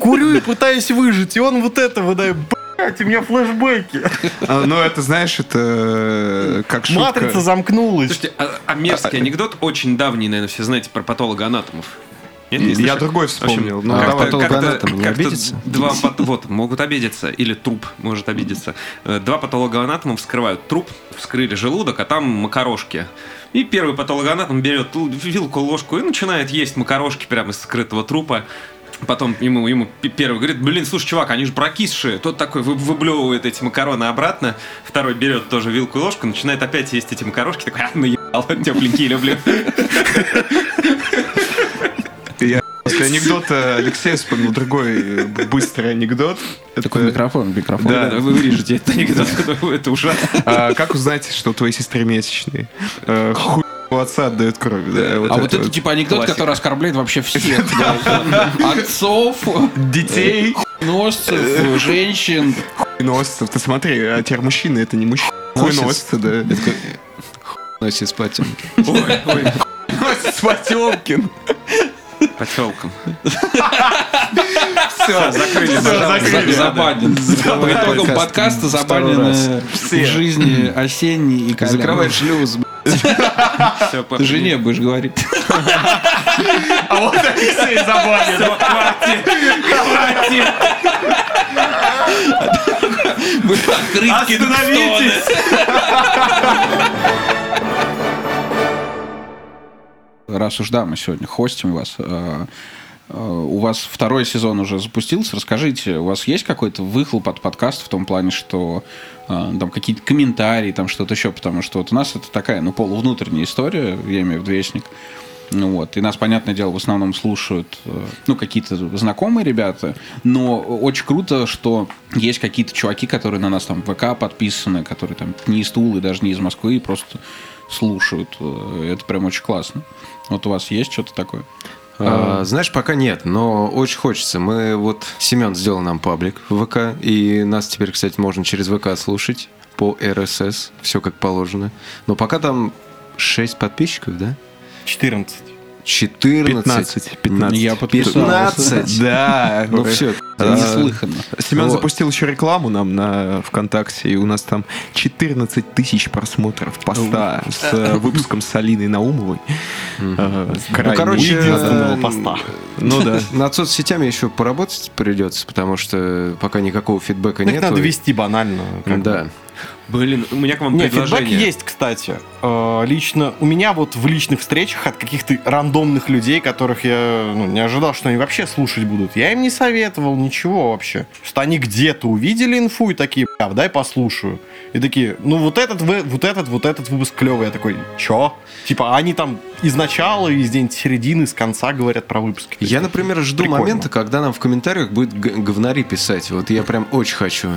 F: Курю и пытаюсь выжить, и он вот это выдает. Блять, у меня флешбеки.
B: А, Ну, это, знаешь, это э, как шутка.
F: Матрица замкнулась.
A: Слушайте, а, а мерзкий анекдот очень давний, наверное, все знаете, про патологоанатомов. Нет, не
B: Я другой
A: В общем,
B: вспомнил. Ну,
E: а
B: давай.
E: потом- Патологоанатом не
A: как-то? Два, вот, могут обидеться, или труп может обидеться. Э, Два патологоанатома вскрывают труп, вскрыли желудок, а там макарошки. И первый патологоанатом берет вилку, ложку и начинает есть макарошки прямо из скрытого трупа. Потом ему, ему первый говорит, блин, слушай, чувак, они же прокисшие. Тот такой вы- выблевывает эти макароны обратно. Второй берет тоже вилку и ложку, начинает опять есть эти макарошки. Такой, а, наебал, тепленькие люблю.
B: После анекдота Алексея вспомнил другой э, быстрый анекдот.
D: Такой
B: Это,
D: микрофон, микрофон.
B: Да.
A: Вы вырежете этот анекдот, это ужасно.
B: а, как узнать, что у твоей сестры месячные? Э, Хуй у отца отдает кровь. да,
D: А вот это типа анекдот,
B: классика.
D: который оскорбляет вообще всех. да. Отцов,
B: Детей,
D: носцев, женщин.
B: хуйносцев. Ты смотри, а теперь мужчины, это не мужчины. Хуйносцы, да.
E: Носит спать.
B: Носит Потемкин.
A: Потелком.
B: Все, закрыли.
D: За- Забанен. По итогам
E: подкаст.
D: подкаста забанены
B: Все.
D: в жизни осенний и Колян.
E: Закрывай шлюз.
A: Все,
D: Ты жене будешь говорить.
B: А вот Алексей забанен.
D: Мы открытки
B: Остановитесь!
D: Раз уж да, мы сегодня хостим вас. э, э, У вас второй сезон уже запустился. Расскажите, у вас есть какой-то выхлоп от подкаста в том плане, что э, там какие-то комментарии, там что-то еще, потому что вот у нас это такая, ну, полувнутренняя история, я имею в виду вестник. Ну вот, и нас, понятное дело, в основном слушают, ну, какие-то знакомые ребята, но очень круто, что есть какие-то чуваки, которые на нас там в ВК подписаны, которые там не из Тулы, даже не из Москвы, просто слушают. Это прям очень классно. Вот у вас есть что-то такое?
E: А, Знаешь, пока нет, но очень хочется. Мы вот Семен сделал нам паблик в ВК, и нас теперь, кстати, можно через ВК слушать по РСС, все как положено. Но пока там 6 подписчиков, да?
F: 14.
E: 14.
B: 15. 15.
D: Я подписался.
E: 15.
B: Да.
E: Ну все.
D: Неслыханно.
B: Семен
E: Вот.
B: запустил еще рекламу нам на ВКонтакте, и у нас там 14 тысяч просмотров поста с э, выпуском с Алиной Наумовой. Э,
E: Ну, короче, э,
B: поста. Ну да.
E: Над соцсетями еще поработать придется, потому что пока никакого фидбэка нет.
F: надо вести банально.
E: Да.
A: Блин, у меня к вам
F: Не, фидбэк
A: предложение.
F: есть, кстати. Э, Лично у меня вот в личных встречах от каких-то рандомных людей, которых я ну, не ожидал, что они вообще слушать будут. Я им не советовал ничего вообще. Что они где-то увидели инфу и такие, бля, дай послушаю. И такие, ну вот этот, вы- вот этот, вот этот выпуск клевый. Я такой, чё? Типа они там из начала, из день середины, с конца говорят про выпуски.
E: Я, например, жду
F: прикольно.
E: момента, когда нам в комментариях будет говнари писать. Вот я прям очень хочу.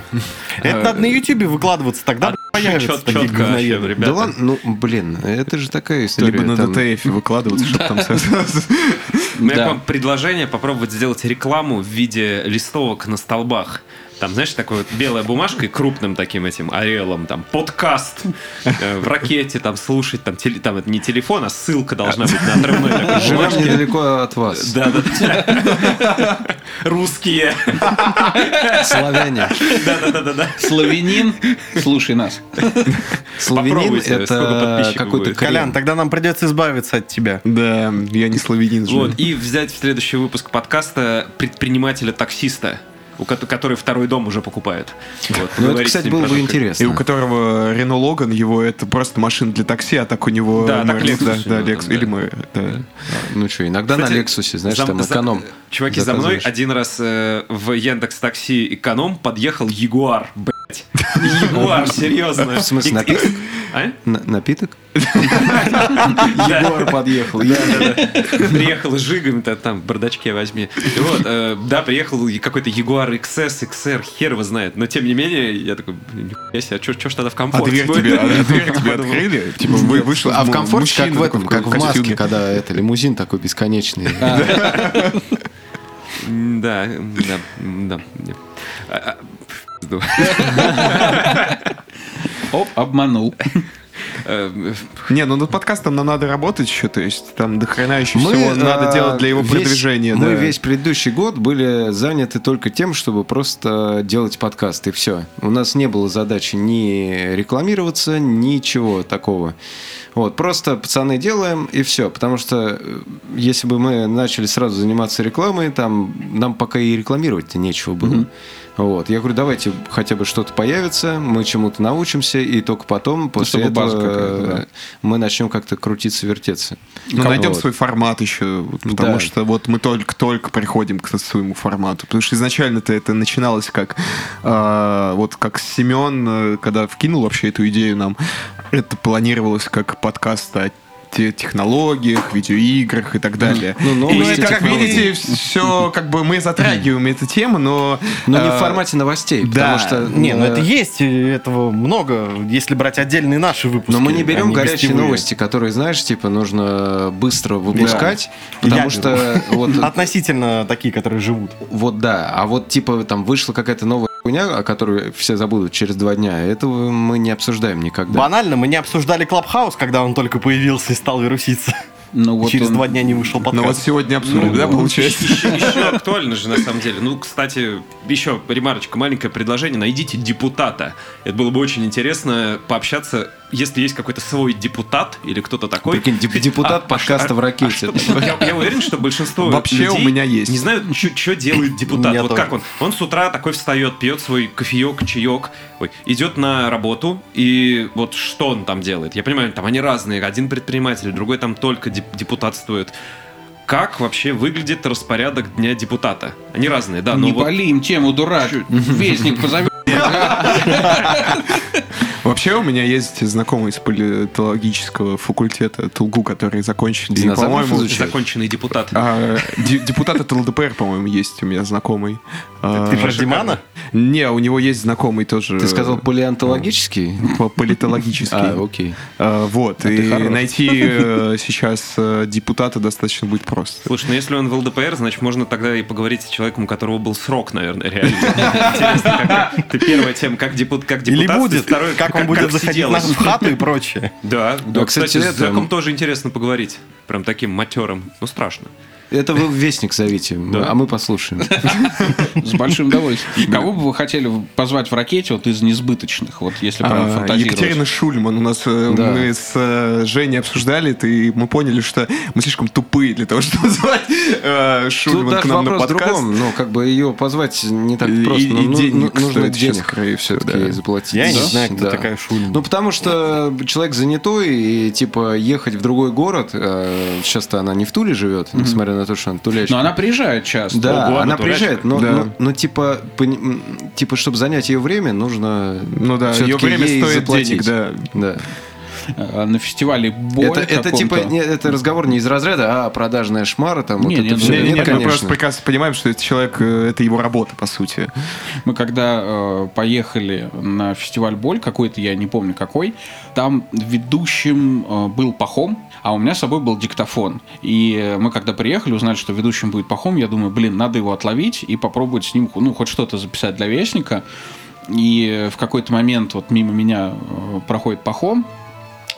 F: Это надо на Ютубе выкладываться, тогда появятся
A: Чет-
F: такие говноеды.
E: Да ладно, ну, блин, это же такая история.
B: Либо на ДТФ выкладываться, чтобы там...
A: У меня
D: Да.
A: к вам предложение попробовать сделать рекламу в виде листовок на столбах. Там, знаешь, такой вот белая бумажка и крупным таким этим орелом, там, подкаст э, в ракете, там, слушать, там, теле- там, это не телефон, а ссылка должна быть на отрывной такой
E: Живем недалеко от вас.
A: Да, да. Русские.
E: Славяне.
A: Да, да, да, да, да.
D: Славянин, слушай нас.
E: Славянин это
A: подписчиков
E: какой-то.
F: Колян, тогда нам придется избавиться от тебя.
B: Да, я не славянин.
A: Вот, и взять в следующий выпуск подкаста предпринимателя-таксиста, у ко- который второй дом уже покупает. Вот,
E: Ну, это, кстати, было бы
A: как-
B: И у
E: интересно.
B: которого Рено Логан, его это просто машина для такси, а так у него...
A: Да, так
B: Mercedes,
A: Lexus
B: да, да,
A: него
B: Lex-
A: там,
B: Или
A: да.
B: мы, да.
E: Ну что, иногда на
A: Кстати,
E: Лексусе, знаешь,
A: за-
E: там
A: за-
E: эконом.
A: Чуваки, за мной один раз э, в Яндекс Такси эконом подъехал Ягуар, блять. Ягуар, серьезно.
E: В смысле, напиток?
A: А?
E: На- Напиток?
A: Ягуар
E: подъехал.
A: Приехал с жигами-то там в бардачке возьми. Вот, э, да, приехал какой-то Ягуар XS, XR, хер его знает. Но тем не менее, я такой, блин, нихуя себе, а чё, чё ж тогда в
B: А тебе, а дверь тебе открыли? Типа вы- вышел
E: А в комфорте, как в этом, как в маске, когда это лимузин такой бесконечный.
A: Да, м, да, м, да. Пизду.
D: Оп, обманул.
A: Э,
B: Не, ну над подкастом нам надо работать еще, то есть там до хрена еще
E: Мы,
B: всего надо
E: э,
B: делать для его
E: весь-
B: продвижения.
E: Мы
B: да.
E: весь предыдущий год были заняты только тем, чтобы просто делать подкаст, и все. У нас не было задачи ни рекламироваться, ничего такого. Вот, просто пацаны делаем, и все. Потому что э, если бы мы начали сразу заниматься рекламой, там нам пока и рекламировать-то нечего было. Вот. Я говорю, давайте хотя бы что-то появится, мы чему-то научимся, и только потом, после
D: чтобы база
E: этого,
D: да.
E: мы начнем как-то крутиться, вертеться.
B: Ну, найдем
E: Вот.
B: свой формат еще, потому
E: Да.
B: что вот мы только-только приходим к своему формату. Потому что изначально-то это начиналось как э, вот как Семен, э, когда вкинул вообще эту идею нам, это планировалось как подкаст о технологиях, видеоиграх и так далее.
E: Ну,
B: и
E: новости,
B: как видите, все как бы мы затрагиваем эту тему, но...
E: Но не в
B: э,
E: формате новостей,
B: да.
E: потому что...
F: Не, ну
E: э,
F: это есть, и этого много, если брать отдельные наши выпуски.
E: Но мы не берем
F: а
E: горячие
F: гостевые.
E: новости, которые, знаешь, типа нужно быстро выпускать, потому что вот,
F: Относительно такие, которые живут.
E: вот да, а вот типа там вышла какая-то новая хуйня, о которой все забудут через два дня, этого мы не обсуждаем никогда.
F: Банально, мы не обсуждали Клабхаус, когда он только появился и стал вируситься.
D: Ну вот
F: Через
D: он-
F: два дня не вышел
B: Ну вот
F: подкаст.
B: сегодня обсудим, да, получается?
A: Еще, еще актуально же, на самом деле. Ну, кстати, еще ремарочка, маленькое предложение. Найдите депутата. Это было бы очень интересно пообщаться, если есть какой-то свой депутат или кто-то такой.
E: Прикинь, деп- депутат подкаста в ракете.
A: что такое? я, я уверен, что большинство
B: Вообще у
A: людей
B: меня есть.
A: Не знают, что делает
F: У
A: депутат. Вот
F: тоже.
A: как он? Он с утра такой встает, пьет свой кофеек, чаек, ой, идет на работу, и вот что он там делает? Я понимаю, там они разные. Один предприниматель, другой там только депутатствует. Как вообще выглядит распорядок дня депутата? Они разные, да,
D: Не
A: вот
D: пали им тему, дурак. Вестник позови.
B: Вообще у меня есть знакомый из политологического факультета ТУЛГУ, который закончил. И,
E: Динозавров
B: по-моему,
A: законченный депутат.
B: а, де- депутат от ЛДПР, по-моему, есть у меня знакомый. А,
F: Ты про Димана?
B: Не, у него есть знакомый тоже.
E: Ты сказал палеонтологический?
B: по- политологический.
E: А, окей.
B: А, вот,
E: ты
B: и найти э, сейчас э, депутата достаточно будет просто.
A: Слушай, ну если он в ЛДПР, значит, можно тогда и поговорить с человеком, у которого был срок, наверное, реально. Интересно, ты первая тема, как, депут, как
F: Или
A: депутат,
F: будет,
A: второй,
F: как он будет заходить в хату и прочее.
A: Да, да,
E: кстати,
A: с Зэком тоже интересно поговорить. Прям таким матерым. Ну, страшно.
E: Это вы в вестник зовите, а мы послушаем.
D: С большим удовольствием. Кого бы вы хотели позвать в ракете вот из несбыточных, вот если прям
B: А,
D: фантазировать?
B: Екатерина Шульман. У нас э,
E: Да.
B: мы с э, Женей обсуждали это, и мы поняли, что мы слишком тупые для того, чтобы звать э, Шульман к нам на подкаст.
E: Ну, как бы ее позвать не так просто. Ну, ну,
B: денег
E: ну, нужно денег все-таки
B: да.
E: заплатить.
F: Я не
E: Да?
F: знаю, кто
E: Да.
F: такая Шульман.
E: Ну, потому что человек занятой, и, типа, ехать в другой город, сейчас-то она не в Туле живет, несмотря на то, что она.
D: Но она приезжает часто.
E: Да,
A: Ого,
E: она
A: она
E: приезжает, но,
B: Да.
E: но, но, типа, м, типа, чтобы занять ее время, нужно
B: Ну да, ее время
E: ей
B: стоит
E: заплатить.
B: денег, да.
E: Да.
D: А На фестивале Боль
E: Это, это типа не- это разговор не из разряда, а продажная шмара там.
D: Не,
E: вот
D: не,
E: это
D: ну,
E: всё.
B: Не, не,
E: Нет,
B: не, мы
E: конечно.
B: просто прекрасно понимаем, что этот человек, э, это его работа, по сути.
D: Мы когда э, поехали на фестиваль Боль, какой-то, я не помню какой, там ведущим э, был Пахом, а у меня с собой был диктофон. И мы когда приехали, узнали, что ведущим будет Пахом, я думаю, блин, надо его отловить и попробовать с ним, ну, хоть что-то записать для Вестника. И в какой-то момент вот мимо меня э, проходит Пахом,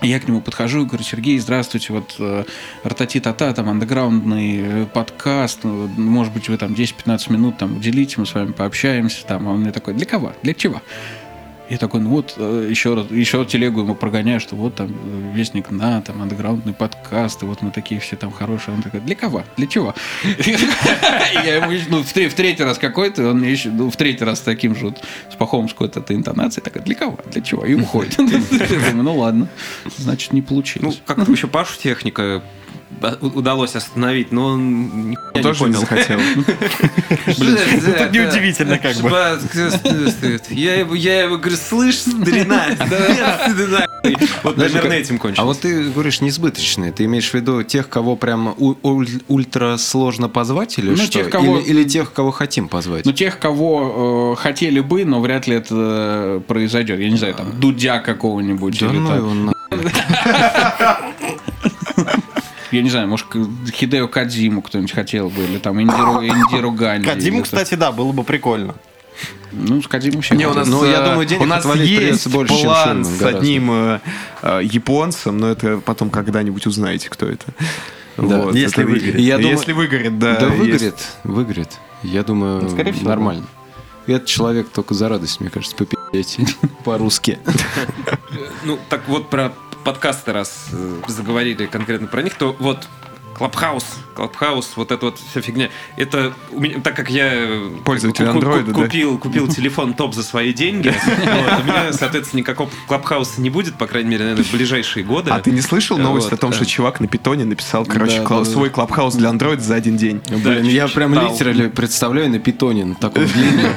D: я к нему подхожу и говорю, Сергей, здравствуйте, вот э, Ратати-Тата, там, андеграундный э, подкаст, ну, может быть, вы там 10-15 минут там уделите, мы с вами пообщаемся, там, а он мне такой, для кого? Для чего? Я такой, ну вот, э, еще, раз, еще телегу ему прогоняю, что вот там э, Вестник на, там, андеграундный подкаст, и вот мы такие все там хорошие. Он такой, для кого? Для чего? Я ему, ну, в тре- в третий раз какой-то, он мне еще, ну, в третий раз таким же, с Пахомом с какой-то интонацией, такой, для кого? Для чего? И уходит. Ну ладно, значит, не
A: Ну,
D: получилось.
A: как еще Пашу техника удалось остановить, но он не
B: Тоже не
A: понял.
B: захотел.
F: Тут неудивительно, как бы.
A: Я его, я его говорю, слышь, старина, нет, ты нахуй». вот
E: как-
A: этим кончилось.
E: А вот ты говоришь несбыточные. Ты имеешь в виду тех, кого прям ультра сложно позвать или
D: Ну,
E: что?
D: тех, кого-
E: Или, тех, кого хотим позвать?
D: Ну, тех, кого э, хотели бы, но вряд ли это произойдет. Я не знаю, там, Дудя какого-нибудь.
E: да
D: или
E: ну его
D: Я не знаю, может, Хидео Кадзиму кто-нибудь хотел бы, или там Индиру, Индиру Ганди.
F: Кадиму,
D: или
F: кстати, да, было бы прикольно.
D: Ну, с Кадзиму все
B: Не, у нас,
E: Ну, я
B: э,
E: думаю, денег
B: у нас есть
E: больше, чем
B: план
E: Шульман
B: с
E: гораздо.
B: одним э, э, японцем, но это потом когда-нибудь узнаете, кто это.
E: Да.
B: Вот,
F: Если
B: это
F: выгорит.
E: Я думаю-
B: Если выгорит, да.
E: Да,
B: есть.
E: выгорит, выгорит. Я думаю,
F: Ну, скорее всего,
E: нормально. Этот человек только за радость, мне кажется, попи***ть по-русски.
A: Ну, так вот про подкасты, раз э, заговорили конкретно про них, то вот Клабхаус, Клабхаус, вот эта вот вся фигня. Это у меня, так как я э,
B: Пользователь
A: ку- ку-
B: Android, да?
A: купил, купил телефон топ за свои деньги, вот, у меня, соответственно, никакого Клабхауса не будет, по крайней мере, наверное, в ближайшие годы.
B: А ты не слышал новость
A: Вот,
B: о том,
A: да.
B: что чувак на питоне написал, короче,
E: Да,
B: кла-
E: да, да.
B: свой клабхаус для Android за один день?
E: Блин, я прям литерали представляю на питоне, на таком длинном.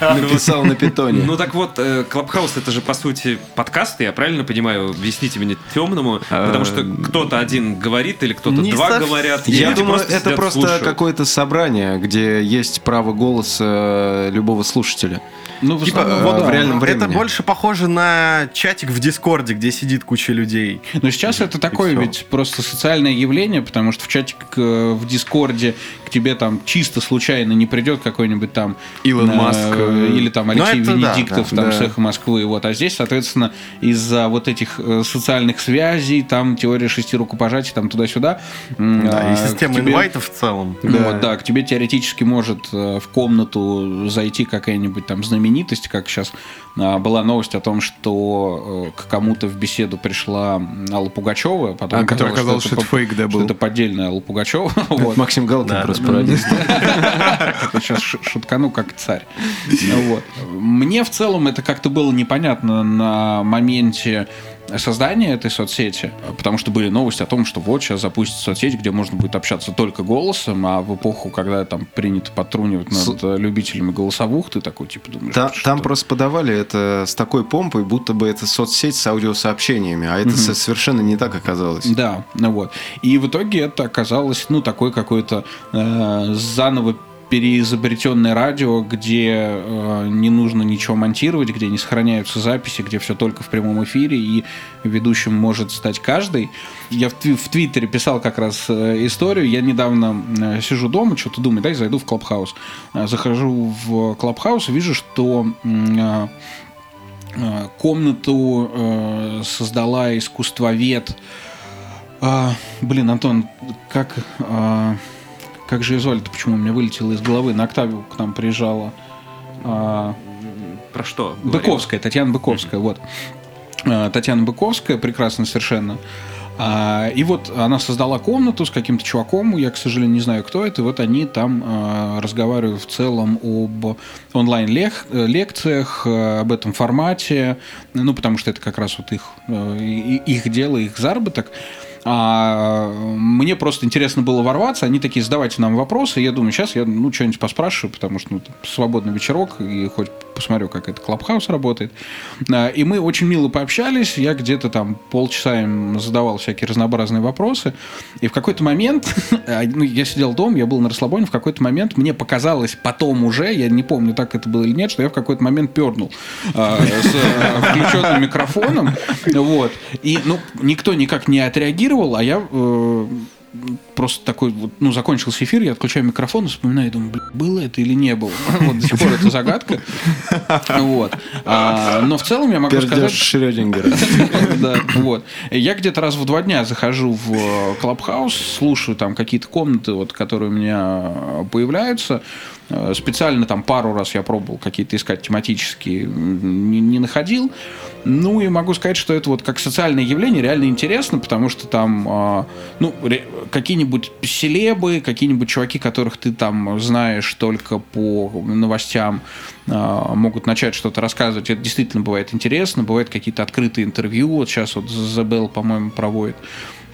E: Написал на питоне.
A: Ну так вот, э, Клабхаус это же по сути подкасты, я правильно понимаю? Объясните мне темному, потому что кто-то один говорит или кто-то два говорят. И
E: Я думаю, это
A: сидят,
E: просто
A: слушают.
E: какое-то собрание, где есть право голоса любого слушателя.
D: Ну, в
F: Типа,
D: основном,
F: вот
E: в
D: да.
E: реальном
F: Это
E: времени.
F: больше похоже на чатик в Дискорде, где сидит куча людей.
D: Но сейчас это такое ведь просто социальное явление, потому что в чатик э, в Дискорде к тебе там чисто случайно не придет какой-нибудь там
B: Илон
D: э,
B: Маск, э,
D: или там
F: ну,
D: Алексей
F: это да,
D: Венедиктов
B: да,
D: там
B: да.
D: с «Эхо Москвы». Вот. А здесь, соответственно, из-за вот этих э, социальных связей, там теория шести рукопожатий, там туда-сюда.
F: Да, и
D: а,
F: система
D: тебе-
F: инвайтов в целом.
D: Ну Вот, да, к тебе теоретически может э, в комнату зайти какая-нибудь там знаменитость, как сейчас а, была новость о том, что э, к кому-то в беседу пришла Алла Пугачева, потом
B: А, которая оказалось, что это фейк, да,
D: что
B: был.
D: это поддельная Алла Пугачева. Вот.
E: Максим Галкин
F: Да,
E: просто
F: да, да.
E: пародист.
D: Сейчас шуткану как царь. Ну Вот. Мне в целом это как-то было непонятно на моменте создания этой соцсети, потому что были новости о том, что вот сейчас запустят соцсеть, где можно будет общаться только голосом, а в эпоху, когда там принято подтрунивать над э, любителями голосовух, ты такой типа думаешь,
E: Та- Там просто подавали это с такой помпой, будто бы это соцсеть с аудиосообщениями, а это со- совершенно не так оказалось.
D: Да, ну вот. И в итоге это оказалось, ну, такой какой-то э, заново переизобретенное радио, где э, не нужно ничего монтировать, где не сохраняются записи, где все только в прямом эфире, и ведущим может стать каждый. Я в, в Твиттере писал как раз э, историю. Я недавно э, сижу дома, что-то думаю, дай зайду в Клабхаус. Э, Захожу в Клабхаус, вижу, что э, Э, Комнату э, создала искусствовед. А, блин, Антон, как, а, как же звали-то, почему у меня вылетело из головы? На Октавию к нам приезжала. А,
A: Про что? говорил?
D: Быковская, Татьяна Быковская, вот. Э, Татьяна Быковская, прекрасно совершенно. А, И вот она создала комнату с каким-то чуваком, я, к сожалению, не знаю, кто это, и вот они там э, разговаривают в целом об онлайн-лекциях, об этом формате, ну, потому что это как раз вот их, э, их дело, их заработок. А мне просто интересно было ворваться. Они такие, задавайте нам вопросы. Я думаю, сейчас я ну, что-нибудь поспрашиваю, потому что ну, свободный вечерок, и хоть посмотрю, как это Клабхаус работает. А, И мы очень мило пообщались. Я где-то там полчаса им задавал всякие разнообразные вопросы. И в какой-то момент, а, ну, я сидел дома, я был на расслабоне, в какой-то момент мне показалось потом уже, я не помню, так это было или нет, что я в какой-то момент пернул а, с э, включенным микрофоном. Вот. И, ну, никто никак не отреагировал, а я э, просто такой, вот, ну, закончился эфир, я отключаю микрофон и вспоминаю, думаю, «Блин, было это или не было. Вот до сих пор это загадка. Вот. А, Но в целом я могу сказать...
E: Шрёдингера.
D: Да, вот. Я где-то раз в два дня захожу в э, Клабхаус, слушаю там какие-то комнаты, вот, которые у меня э, появляются. Э, Специально там пару раз я пробовал какие-то искать тематические, не, не находил. Ну и могу сказать, что это вот как социальное явление реально интересно, потому что там, а, ну, какие-нибудь селебы, какие-нибудь чуваки, которых ты там знаешь только по новостям, а, могут начать что-то рассказывать. Это действительно бывает интересно. Бывают какие-то открытые интервью. Вот сейчас вот Забел, по-моему, проводит.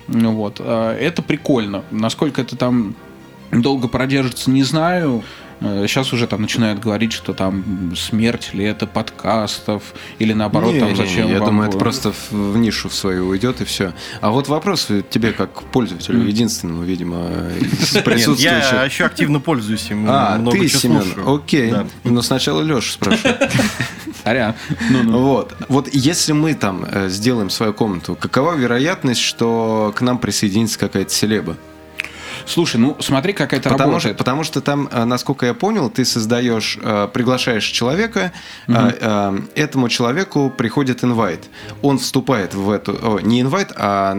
D: Ну Вот. А, Это прикольно. Насколько это там долго продержится, не знаю. Сейчас уже там начинают говорить, что там смерть ли это подкастов, или наоборот, там
E: Не-не-не,
D: зачем
E: Я
D: вам
E: думаю, это просто в, в нишу в свою уйдет и все. А вот вопрос тебе как пользователю, единственному, видимо, из присутствующих.
F: я еще активно пользуюсь им.
E: А, ты, Семен, окей. Но сначала Леша спрошу.
D: Аря.
E: Вот. Вот если мы там э, сделаем свою комнату, какова вероятность, что к нам присоединится какая-то селеба?
D: Слушай, ну смотри, как это
E: Потому что,
D: работает.
E: потому что там, э, насколько я понял, ты создаешь, э, приглашаешь человека, э, этому человеку приходит инвайт. Он вступает в эту... о, не инвайт, а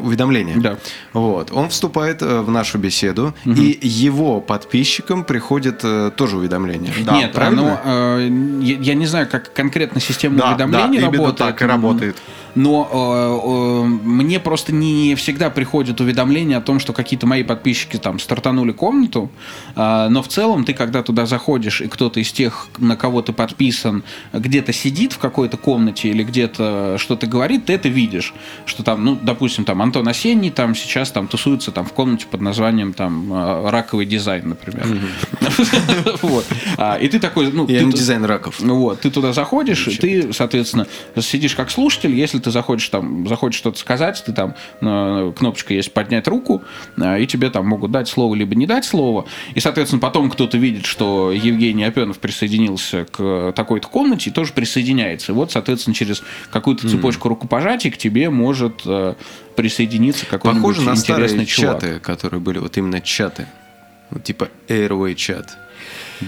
E: уведомление.
D: Да.
E: Вот. Он вступает в нашу беседу, и его подписчикам приходит тоже уведление.
F: Да,
D: Нет,
E: правильно?
D: оно, э, я, не знаю, как конкретно система
F: Да,
D: уведомлений
F: да,
D: работает.
F: так и работает.
D: Но э, э, мне просто не всегда приходят уведомления о том, что какие-то мои подписчики там стартанули комнату. А, но в целом ты, когда туда заходишь, и кто-то из тех, на кого ты подписан, где-то сидит в какой-то комнате или где-то что-то говорит, ты это видишь. Что там, ну, допустим, там Антон Осенний там сейчас там тусуется там в комнате под названием там э, раковый дизайн, например. А, И ты такой, ну,
E: Я не дизайн раков.
D: ну вот, ты туда заходишь, и ты, соответственно, сидишь как слушатель. Если ты заходишь там, захочешь что-то сказать, ты там э, кнопочка есть поднять руку, э, и тебе там могут дать слово либо не дать слово. И, соответственно, потом кто-то видит, что Евгений Опенов присоединился к такой-то комнате и тоже присоединяется. И вот, соответственно, через какую-то цепочку рукопожатий к тебе может э, присоединиться какой-нибудь
E: Похоже на
D: интересный
E: старые
D: чувак.
E: чаты, которые были, вот именно чаты. Вот типа Airway чат.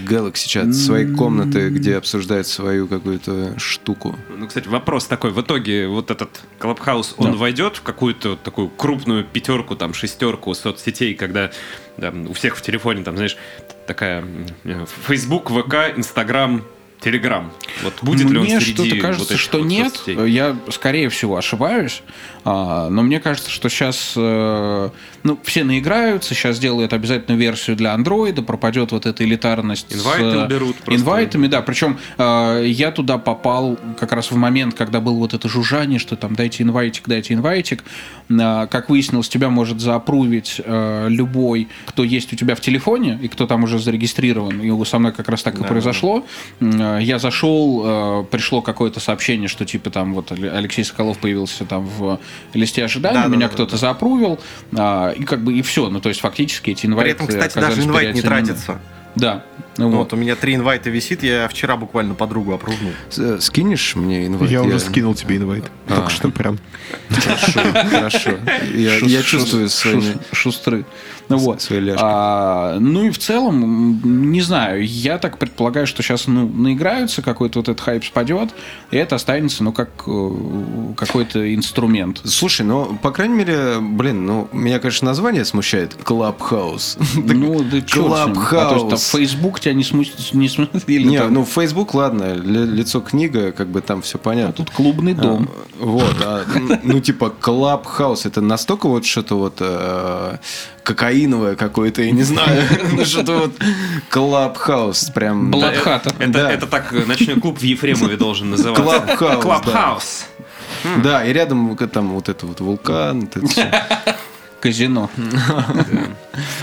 E: Galaxy чат, свои комнаты, где обсуждают свою какую-то штуку.
A: Ну, кстати, вопрос такой. В итоге вот этот Клабхаус, он
D: Да.
A: войдет в какую-то такую крупную пятерку, там, шестерку соцсетей, когда да, у всех в телефоне, там, знаешь, такая э, Facebook, ВК, Инстаграм, Телеграм. Вот будет ли он
D: мне
A: среди
D: что-то
A: вот
D: кажется,
A: этих
D: что
A: вот
D: нет.
A: соцсетей?
D: Я, скорее всего, ошибаюсь. А, но мне кажется, что сейчас ну, все наиграются, сейчас делают обязательно версию для андроида, пропадет вот эта элитарность. с,
A: Инвайты
D: э,
A: уберут просто.
D: Инвайтами, да. Причем э, я туда попал как раз в момент, когда было вот это жужжание, что там дайте инвайтик, дайте инвайтик. А, как выяснилось, тебя может заапрувить э, любой, кто есть у тебя в телефоне и кто там уже зарегистрирован. И со мной как раз так и произошло. М, э, Я зашел, э, пришло какое-то сообщение, что типа там вот Але- Алексей Соколов появился там в листе ожидания,
F: Да, да,
D: меня
F: да,
D: кто-то заапрувил, а, и как бы и все. Ну, то есть фактически эти
F: При
D: инвайты
F: этом, кстати, даже инвайт не тратится.
D: Да. Ну
F: Вот
D: вот.
F: у меня три инвайта висит, я вчера буквально подругу опрыгнул.
E: Э, Скинешь мне инвайт?
B: Я уже скинул тебе инвайт.
E: А.
B: Только что прям.
E: Хорошо, хорошо. Я,
D: Шус-
E: я
D: шус-
E: чувствую
D: шус-
E: своими...
D: шустры. Ну вот.
E: свои.
D: А, ну и в целом, не знаю, я так предполагаю, что сейчас ну, наиграются, какой-то вот этот хайп спадет, и это останется, ну, как э, какой-то инструмент.
E: Слушай, ну, по крайней мере, блин, ну, меня, конечно, название смущает. Clubhouse.
D: Ну, да чё А. Facebook тебя не смутит, не смутит, или
E: Не,
D: там-
E: ну, Facebook, ладно, ли- лицо книга, как бы там все
D: а
E: понятно.
D: тут клубный дом.
E: А, Вот, а, ну типа Clubhouse, это настолько вот что-то вот э, кокаиновое какое-то, я не знаю, что-то вот Clubhouse, прям...
D: Бладхата.
A: Это, так э, ночной клуб в Ефремове должен называться. Клабхаус.
E: Да, и рядом там вот это вот вулкан.
D: казино.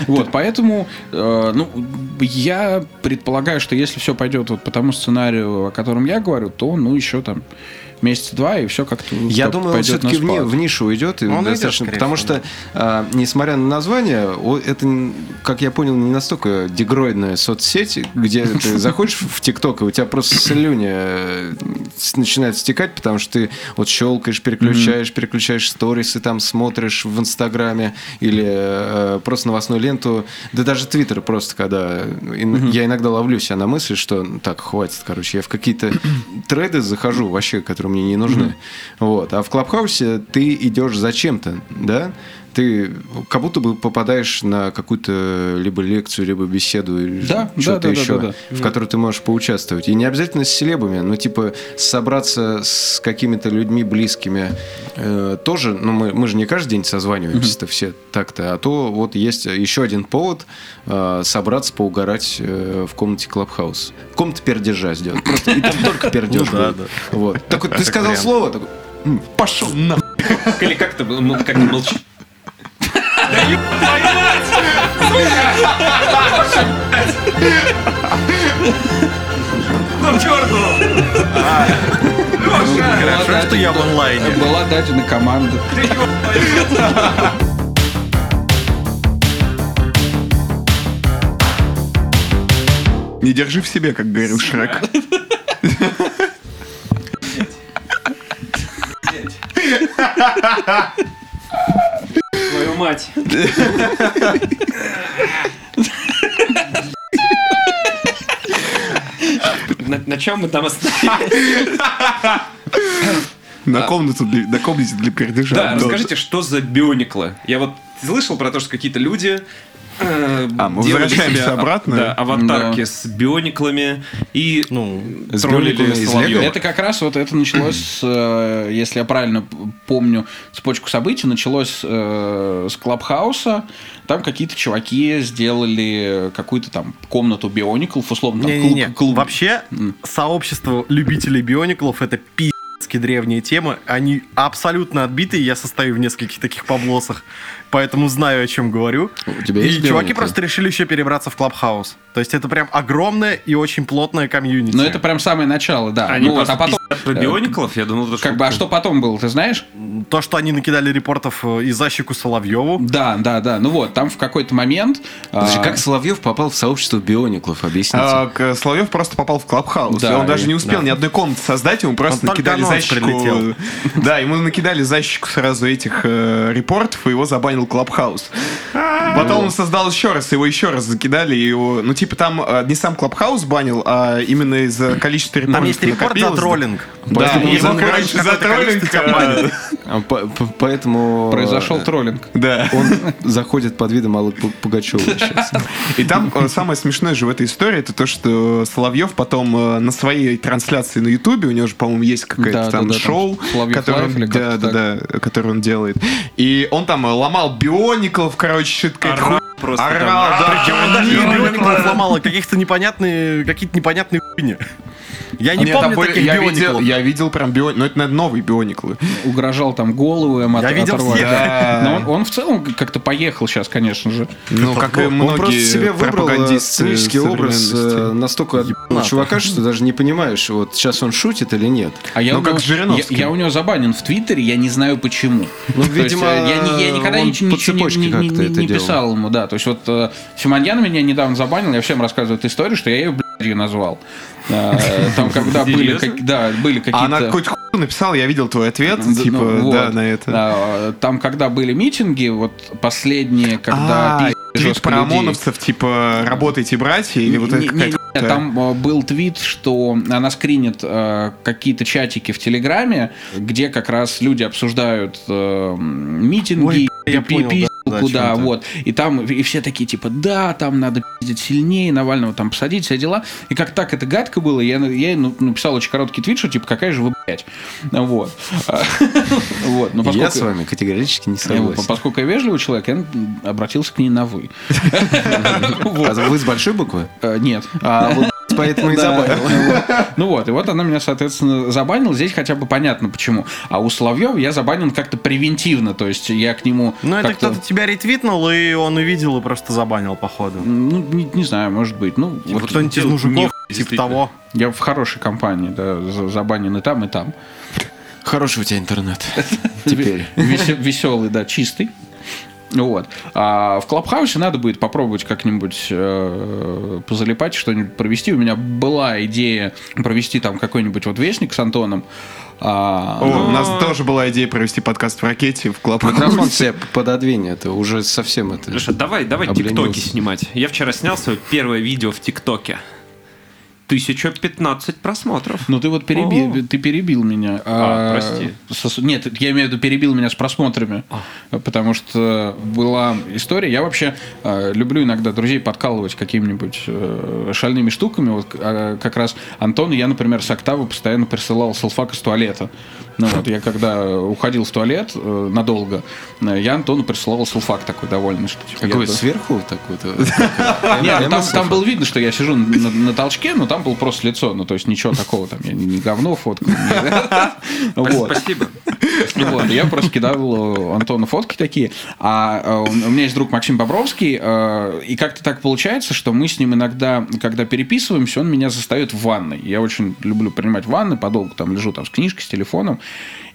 D: Вот, поэтому, э, ну, я предполагаю, что если все пойдет вот по тому сценарию, о котором я говорю, то, ну, еще там месяца два, и все как-то
E: Я думаю, он все-таки в, ни- в нишу уйдет. И
F: Он
E: достаточно,
F: скорее
E: потому
F: всего,
E: что, а, несмотря на название, это, как я понял, не настолько дегроидная соцсеть, где ты заходишь в ТикТок, и у тебя просто слюни э, начинает стекать, потому что ты вот щелкаешь, переключаешь, переключаешь сторисы, там смотришь в Инстаграме или э, просто новостную ленту, да даже Твиттер просто, когда ин- я иногда ловлю себя на мысли, что ну, так, хватит, короче, я в какие-то треды захожу вообще, которые мне не нужны. Вот. А в Клабхаусе ты идешь зачем-то, да? Ты как будто бы попадаешь на какую-то либо лекцию, либо беседу, или
D: Да,
E: что-то
D: да, да, да,
E: еще,
D: да,
E: в которой ты можешь поучаствовать. И не обязательно с селебами, но типа собраться с какими-то людьми близкими э, тоже, ну мы, мы же не каждый день созваниваемся-то все так-то, а то вот есть еще один повод э, собраться, поугарать э, в комнате Клабхаус. Комната пердежа сделать. Просто и там только пердеж
F: Ну да.
E: Вот. Так вот, ты сказал слово, такой, «М, пошел на.
A: Или как-то м- как-то молчи. Ну, черту!
F: Хорошо, что я в онлайне.
D: Была дадена команда.
B: Не держи в себе, как говорил Шрек.
A: Твою мать. На, на чем мы там остановились?
B: На комнату для, на комнате для пердежа.
A: Да, расскажите, что за биониклы? Я вот слышал про то, что какие-то люди
B: А, мы возвращаемся обратно?
A: Да, аватарки
D: Да.
A: с биониклами и
F: Ну,
E: С
A: троллили
E: биониклами из
A: Соловьева.
E: Лего?
D: Это как раз вот это началось, с, э, если я правильно помню цепочку событий, началось э, с Клабхауса. Там какие-то чуваки сделали какую-то там комнату биониклов, условно. там
F: Не-не-не.
D: клуб- клуб.
F: Вообще, сообщество любителей биониклов это пи***ски древняя тема. Они абсолютно отбитые. Я состою в нескольких таких поблосах. Поэтому знаю, о чем говорю.
E: У тебя
F: и
E: есть
F: чуваки
E: биониклы?
F: просто решили еще перебраться в Клабхаус. То есть это прям огромное и очень плотное комьюнити.
D: Но это прям самое начало, да.
A: Они
D: Ну вот,
A: просто
D: а потом...
A: про биониклов, я думал, это
D: Как бы, а что потом было, ты знаешь?
F: То, что они накидали репортов э, и за щеку Соловьеву.
D: Да, да, да. Ну вот, там в какой-то момент...
E: Подожди,
D: а,
E: как Соловьев попал в сообщество биониклов, объясните.
B: А, Соловьев просто попал в Клабхаус.
D: Да,
B: и он даже
D: и-
B: не успел
F: да.
B: ни одной комнаты создать, ему просто
F: Он
B: накидали
F: за
B: щеку.
F: прилетел.
B: Да, ему накидали за щеку сразу этих э, репортов, и его забанил Клабхаус. Потом он создал еще раз, его еще раз закидали, его, ну типа там э, не сам Клабхаус банил, а именно из-за количества репортов.
F: Там есть репорт за троллинг.
B: Да, и
F: его, короче,
B: за троллинг.
E: А по- по- Поэтому...
D: Произошел троллинг.
B: Да.
E: Он заходит под видом Аллы Пу- Пугачевой сейчас.
B: И там э, самое смешное же в этой истории, это то, что Соловьев потом э, на своей трансляции на Ютубе, у него же, по-моему, есть какое-то
D: Да,
B: там шоу, которое он, делает. И он там ломал биониклов, короче, что-то какая-то
A: Орал просто там.
B: Орал, да.
F: Причем он даже не биониклов ломал, а каких-то непонятные, какие-то непонятные хуйни. Я не
B: Нет, там
F: помню
B: были-
F: таких
B: я видел, я видел прям бионик, но это, наверное, новые биониклы.
D: Угрожал там голову им от-
F: Я видел
D: оторвать.
F: всех.
D: Да. Но он, он в целом как-то поехал сейчас, конечно же.
B: Ну, как и
E: Он
B: многие
E: просто себе выбрал э, сценический образ э, настолько чувака, что даже не понимаешь, вот сейчас он шутит или нет.
D: А я,
B: Ну,
D: у
B: как
D: него-
B: Жириновский.
D: я, я у него забанен в Твиттере, я не знаю почему.
E: Ну,
D: То есть,
E: видимо,
D: э, я, я никогда
E: он
D: ничего,
E: по
D: ничего не, не- не- не- писал ему, да. То есть вот Симоньян меня недавно забанил, я всем рассказываю эту историю, что я ее блядью назвал. Э, Там, когда были, да, были какие-то...
B: А она какой-то хуй написала, я видел твой ответ, типа,
D: ну,
B: да, на это.
D: А, Там, когда были митинги, вот последние, когда
B: А, твит про. ОМОНовцев, типа, работайте, братья, или вот это
D: Не- не-
B: какая-то...
D: не, Там э, был твит, что она скринит э, какие-то чатики в Телеграме, где как раз люди обсуждают э, митинги,
F: Ой, я понял, да,
D: пиздилку,
F: да,
D: да, вот. И там и все такие типа, да, там надо пиздить сильнее, Навального там посадить, все дела. И как так это гадко было, я, я написал очень короткий твит, что типа, какая же вы, блядь. Вот. Вот. Но
E: Я
D: поскольку-
E: с вами категорически не согласен.
D: Поскольку я вежливый человек, я обратился к ней на «вы».
E: А вы с большой буквы?
D: Э, Нет.
E: А поэтому и забанил.
D: Ну вот, и вот она меня, соответственно, забанила. Здесь хотя бы понятно почему. А у Соловьева я забанен как-то превентивно. То есть я к нему
F: Ну, это кто-то тебя ретвитнул, и он увидел и просто забанил, походу.
D: Ну, не, не знаю, может быть. Ну,
F: Вот
D: вот
F: кто-нибудь из
A: делал
F: мужиков, типа того.
D: я в хорошей компании, да, за- забанен и там, и там.
E: Хороший у тебя интернет. Теперь.
D: Веселый, да, чистый. Вот. А в Клабхаусе надо будет попробовать как-нибудь э, позалипать, что-нибудь провести. У меня была идея провести там какой-нибудь вот вестник с Антоном. А,
B: О, у нас тоже была идея провести подкаст в ракете в Клаб.
E: Микрофон себе пододвинь, это уже совсем это...
A: Леша, давай, давай
E: Обленился.
A: тиктоки снимать. Я вчера снял свое первое видео в ТикТоке. 1015 просмотров.
D: Ну ты вот перебил, ты перебил меня.
A: А, прости.
D: со- нет, я имею в виду перебил меня с просмотрами, потому что была история. Я вообще э, люблю иногда друзей подкалывать какими-нибудь э, шальными штуками. Вот э, как раз Антону я, например, с Октавы постоянно присылал селфак из туалета. Ну вот я когда уходил в туалет э, надолго, э, я Антону присылал селфак такой довольный, что типа,
E: Какой
D: я-
E: сверху такой-то?
D: нет, ну, там, было видно, что я сижу на, толчке, но там было просто лицо. Ну, то есть ничего такого там. Я не, говно фоткал.
A: Спасибо.
D: Вот, я просто кидал э, Антону фотки такие. А э, у меня есть друг Максим Бобровский, э, и как-то так получается, что мы с ним иногда, когда переписываемся, он меня застает в ванной. Я очень люблю принимать ванны, подолгу там лежу там с книжкой, с телефоном,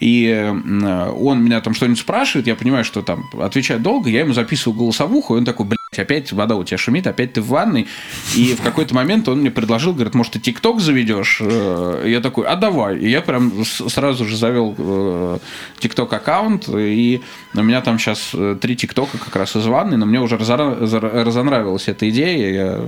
D: и он меня там что-нибудь спрашивает, я понимаю, что там отвечать долго, я ему записываю голосовуху, и он такой, опять вода у тебя шумит, опять ты в ванной. И в какой-то момент он мне предложил, говорит, может, ты ТикТок заведешь? Э, Я такой, а давай. И я прям сразу же завел э, ТикТок аккаунт, и у меня там сейчас три ТикТока как раз из ванны, но мне уже разонравилась эта идея. Я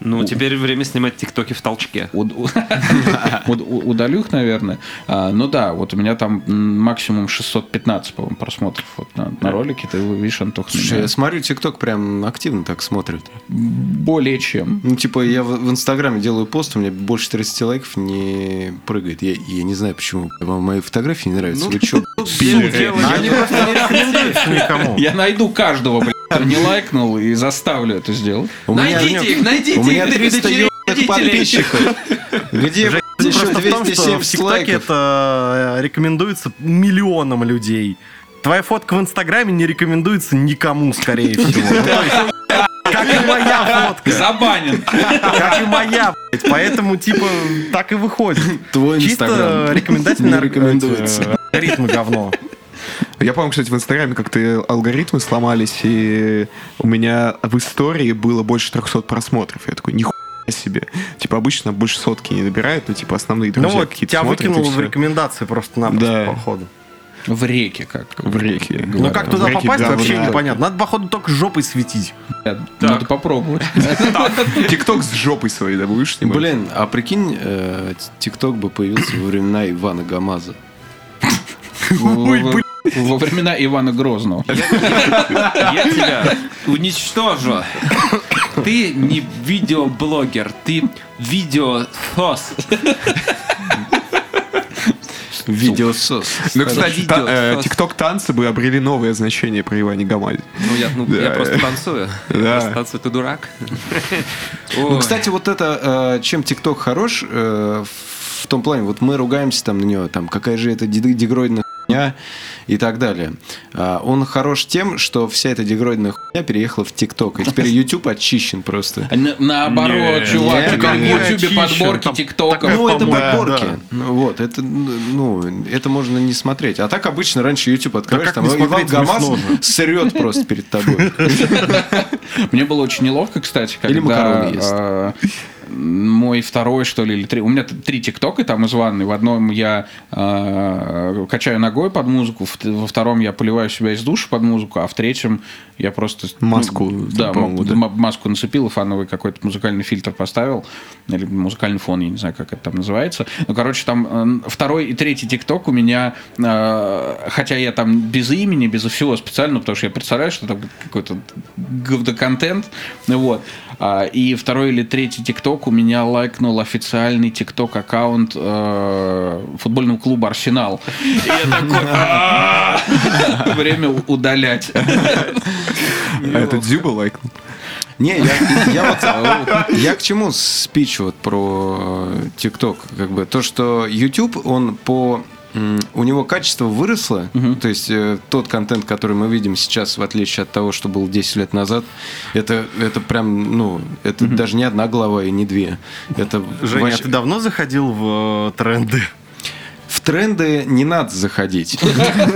A: Ну, теперь время снимать тиктоки в толчке.
D: удалю их, наверное. А, Ну да, вот у меня там максимум 615, по-моему, просмотров вот на, ролике. Ты видишь, Антох,
E: Слушай, я смотрю, ТикТок прям активно так смотрит.
D: более чем.
E: Ну, типа, я в, Инстаграме делаю пост, у меня больше 30 лайков не прыгает. Я, не знаю, почему. Вам мои фотографии не нравятся. Вы чё?
F: Они просто не рекомендуются никому.
D: Я найду каждого, блядь, кто не лайкнул и заставлю это сделать.
E: У меня-
A: Найдите их, найдите
E: У меня
A: их,
E: 300 ебаных
A: родителей.
E: подписчиков. Где еще
F: Просто в том, что в
E: 270
F: ТикТоке
E: лайков?
F: это э, рекомендуется миллионам людей. Твоя фотка в Инстаграме не рекомендуется никому, скорее всего. Ну, Как и моя фотка.
D: Забанен.
F: Как и моя, блядь. Поэтому, типа, так и выходит.
E: Твой
F: Чисто
E: Инстаграм
F: рекомендательно
E: не рекомендуется.
F: Ритмы говно.
B: Я помню, кстати, в Инстаграме как-то алгоритмы сломались, и у меня в истории было больше 300 просмотров. Я такой, нихуя себе. Типа обычно больше сотки не набирает, но типа основные
F: Ну
B: друзья
F: вот,
B: какие-то
F: тебя
B: смотрят,
F: выкинуло в рекомендации просто-напросто,
B: Да.
F: походу.
D: В реке как.
B: В реке.
F: Ну как туда
B: реке
F: попасть,
B: говна.
F: вообще непонятно. Надо, походу, только жопой светить.
D: Надо попробовать.
B: Тикток с жопой своей, да, будешь снимать?
E: Блин, а прикинь, э, ТикТок бы появился во времена Ивана Гамаза.
D: Во- во- Во времена Ивана Грозного.
A: Я тебя уничтожу. Ты не видеоблогер, ты видеохос.
E: Видеосос.
B: Ну, кстати, э,
A: просто.
B: тикток-танцы бы обрели новое значение при Иване Гамаде.
A: Ну, я, ну,
B: Да.
A: я просто танцую.
B: Да.
A: Просто танцую, ты дурак.
E: Ну, кстати, вот это, э, чем ТикТок хорош, э, в том плане, вот мы ругаемся там на него, там, какая же это дегроидная хуйня и так далее. А Он хорош тем, что вся эта дегроидная хуйня переехала в ТикТок, и теперь YouTube очищен просто.
D: А на- Наоборот, чувак, теперь
E: не
D: в
F: очищен,
D: подборки
F: там
D: ТикТока.
E: Ну, это подборки. Ну, Вот, это, ну, это можно не смотреть. А так обычно раньше YouTube открываешь, там Иван
F: же.
E: срет просто перед тобой.
D: Мне было очень неловко, кстати, когда
E: Или макароны ест.
D: Мой второй, что ли, или три. У меня три тиктока там из ванной. В одном я э, качаю ногой под музыку, во втором я поливаю себя из душа под музыку, а в третьем я просто... ну,
B: Маску,
D: да, м-
B: да.
D: м- маску нацепил и фановый какой-то музыкальный фильтр поставил. Или музыкальный фон, я не знаю, как это там называется. Ну, короче, там э, второй и третий тикток у меня, э, хотя я там без имени, без всего специально, потому что я представляю, что там какой-то говноконтент. Вот. А, И второй или третий тикток у меня лайкнул официальный тикток аккаунт э, футбольного клуба Арсенал. И я такой, время удалять.
B: А это Дзюба лайкнул?
E: Не, я, я вот я к чему спич вот про ТикТок, как бы то, что YouTube он по у него качество выросло, то есть э, тот контент, который мы видим сейчас, в отличие от того, что был 10 лет назад, это, это прям, ну, это даже не одна глава и не две. Это
F: Женя,
E: вообще-
F: а ты давно заходил в э, тренды?
E: В тренды не надо заходить.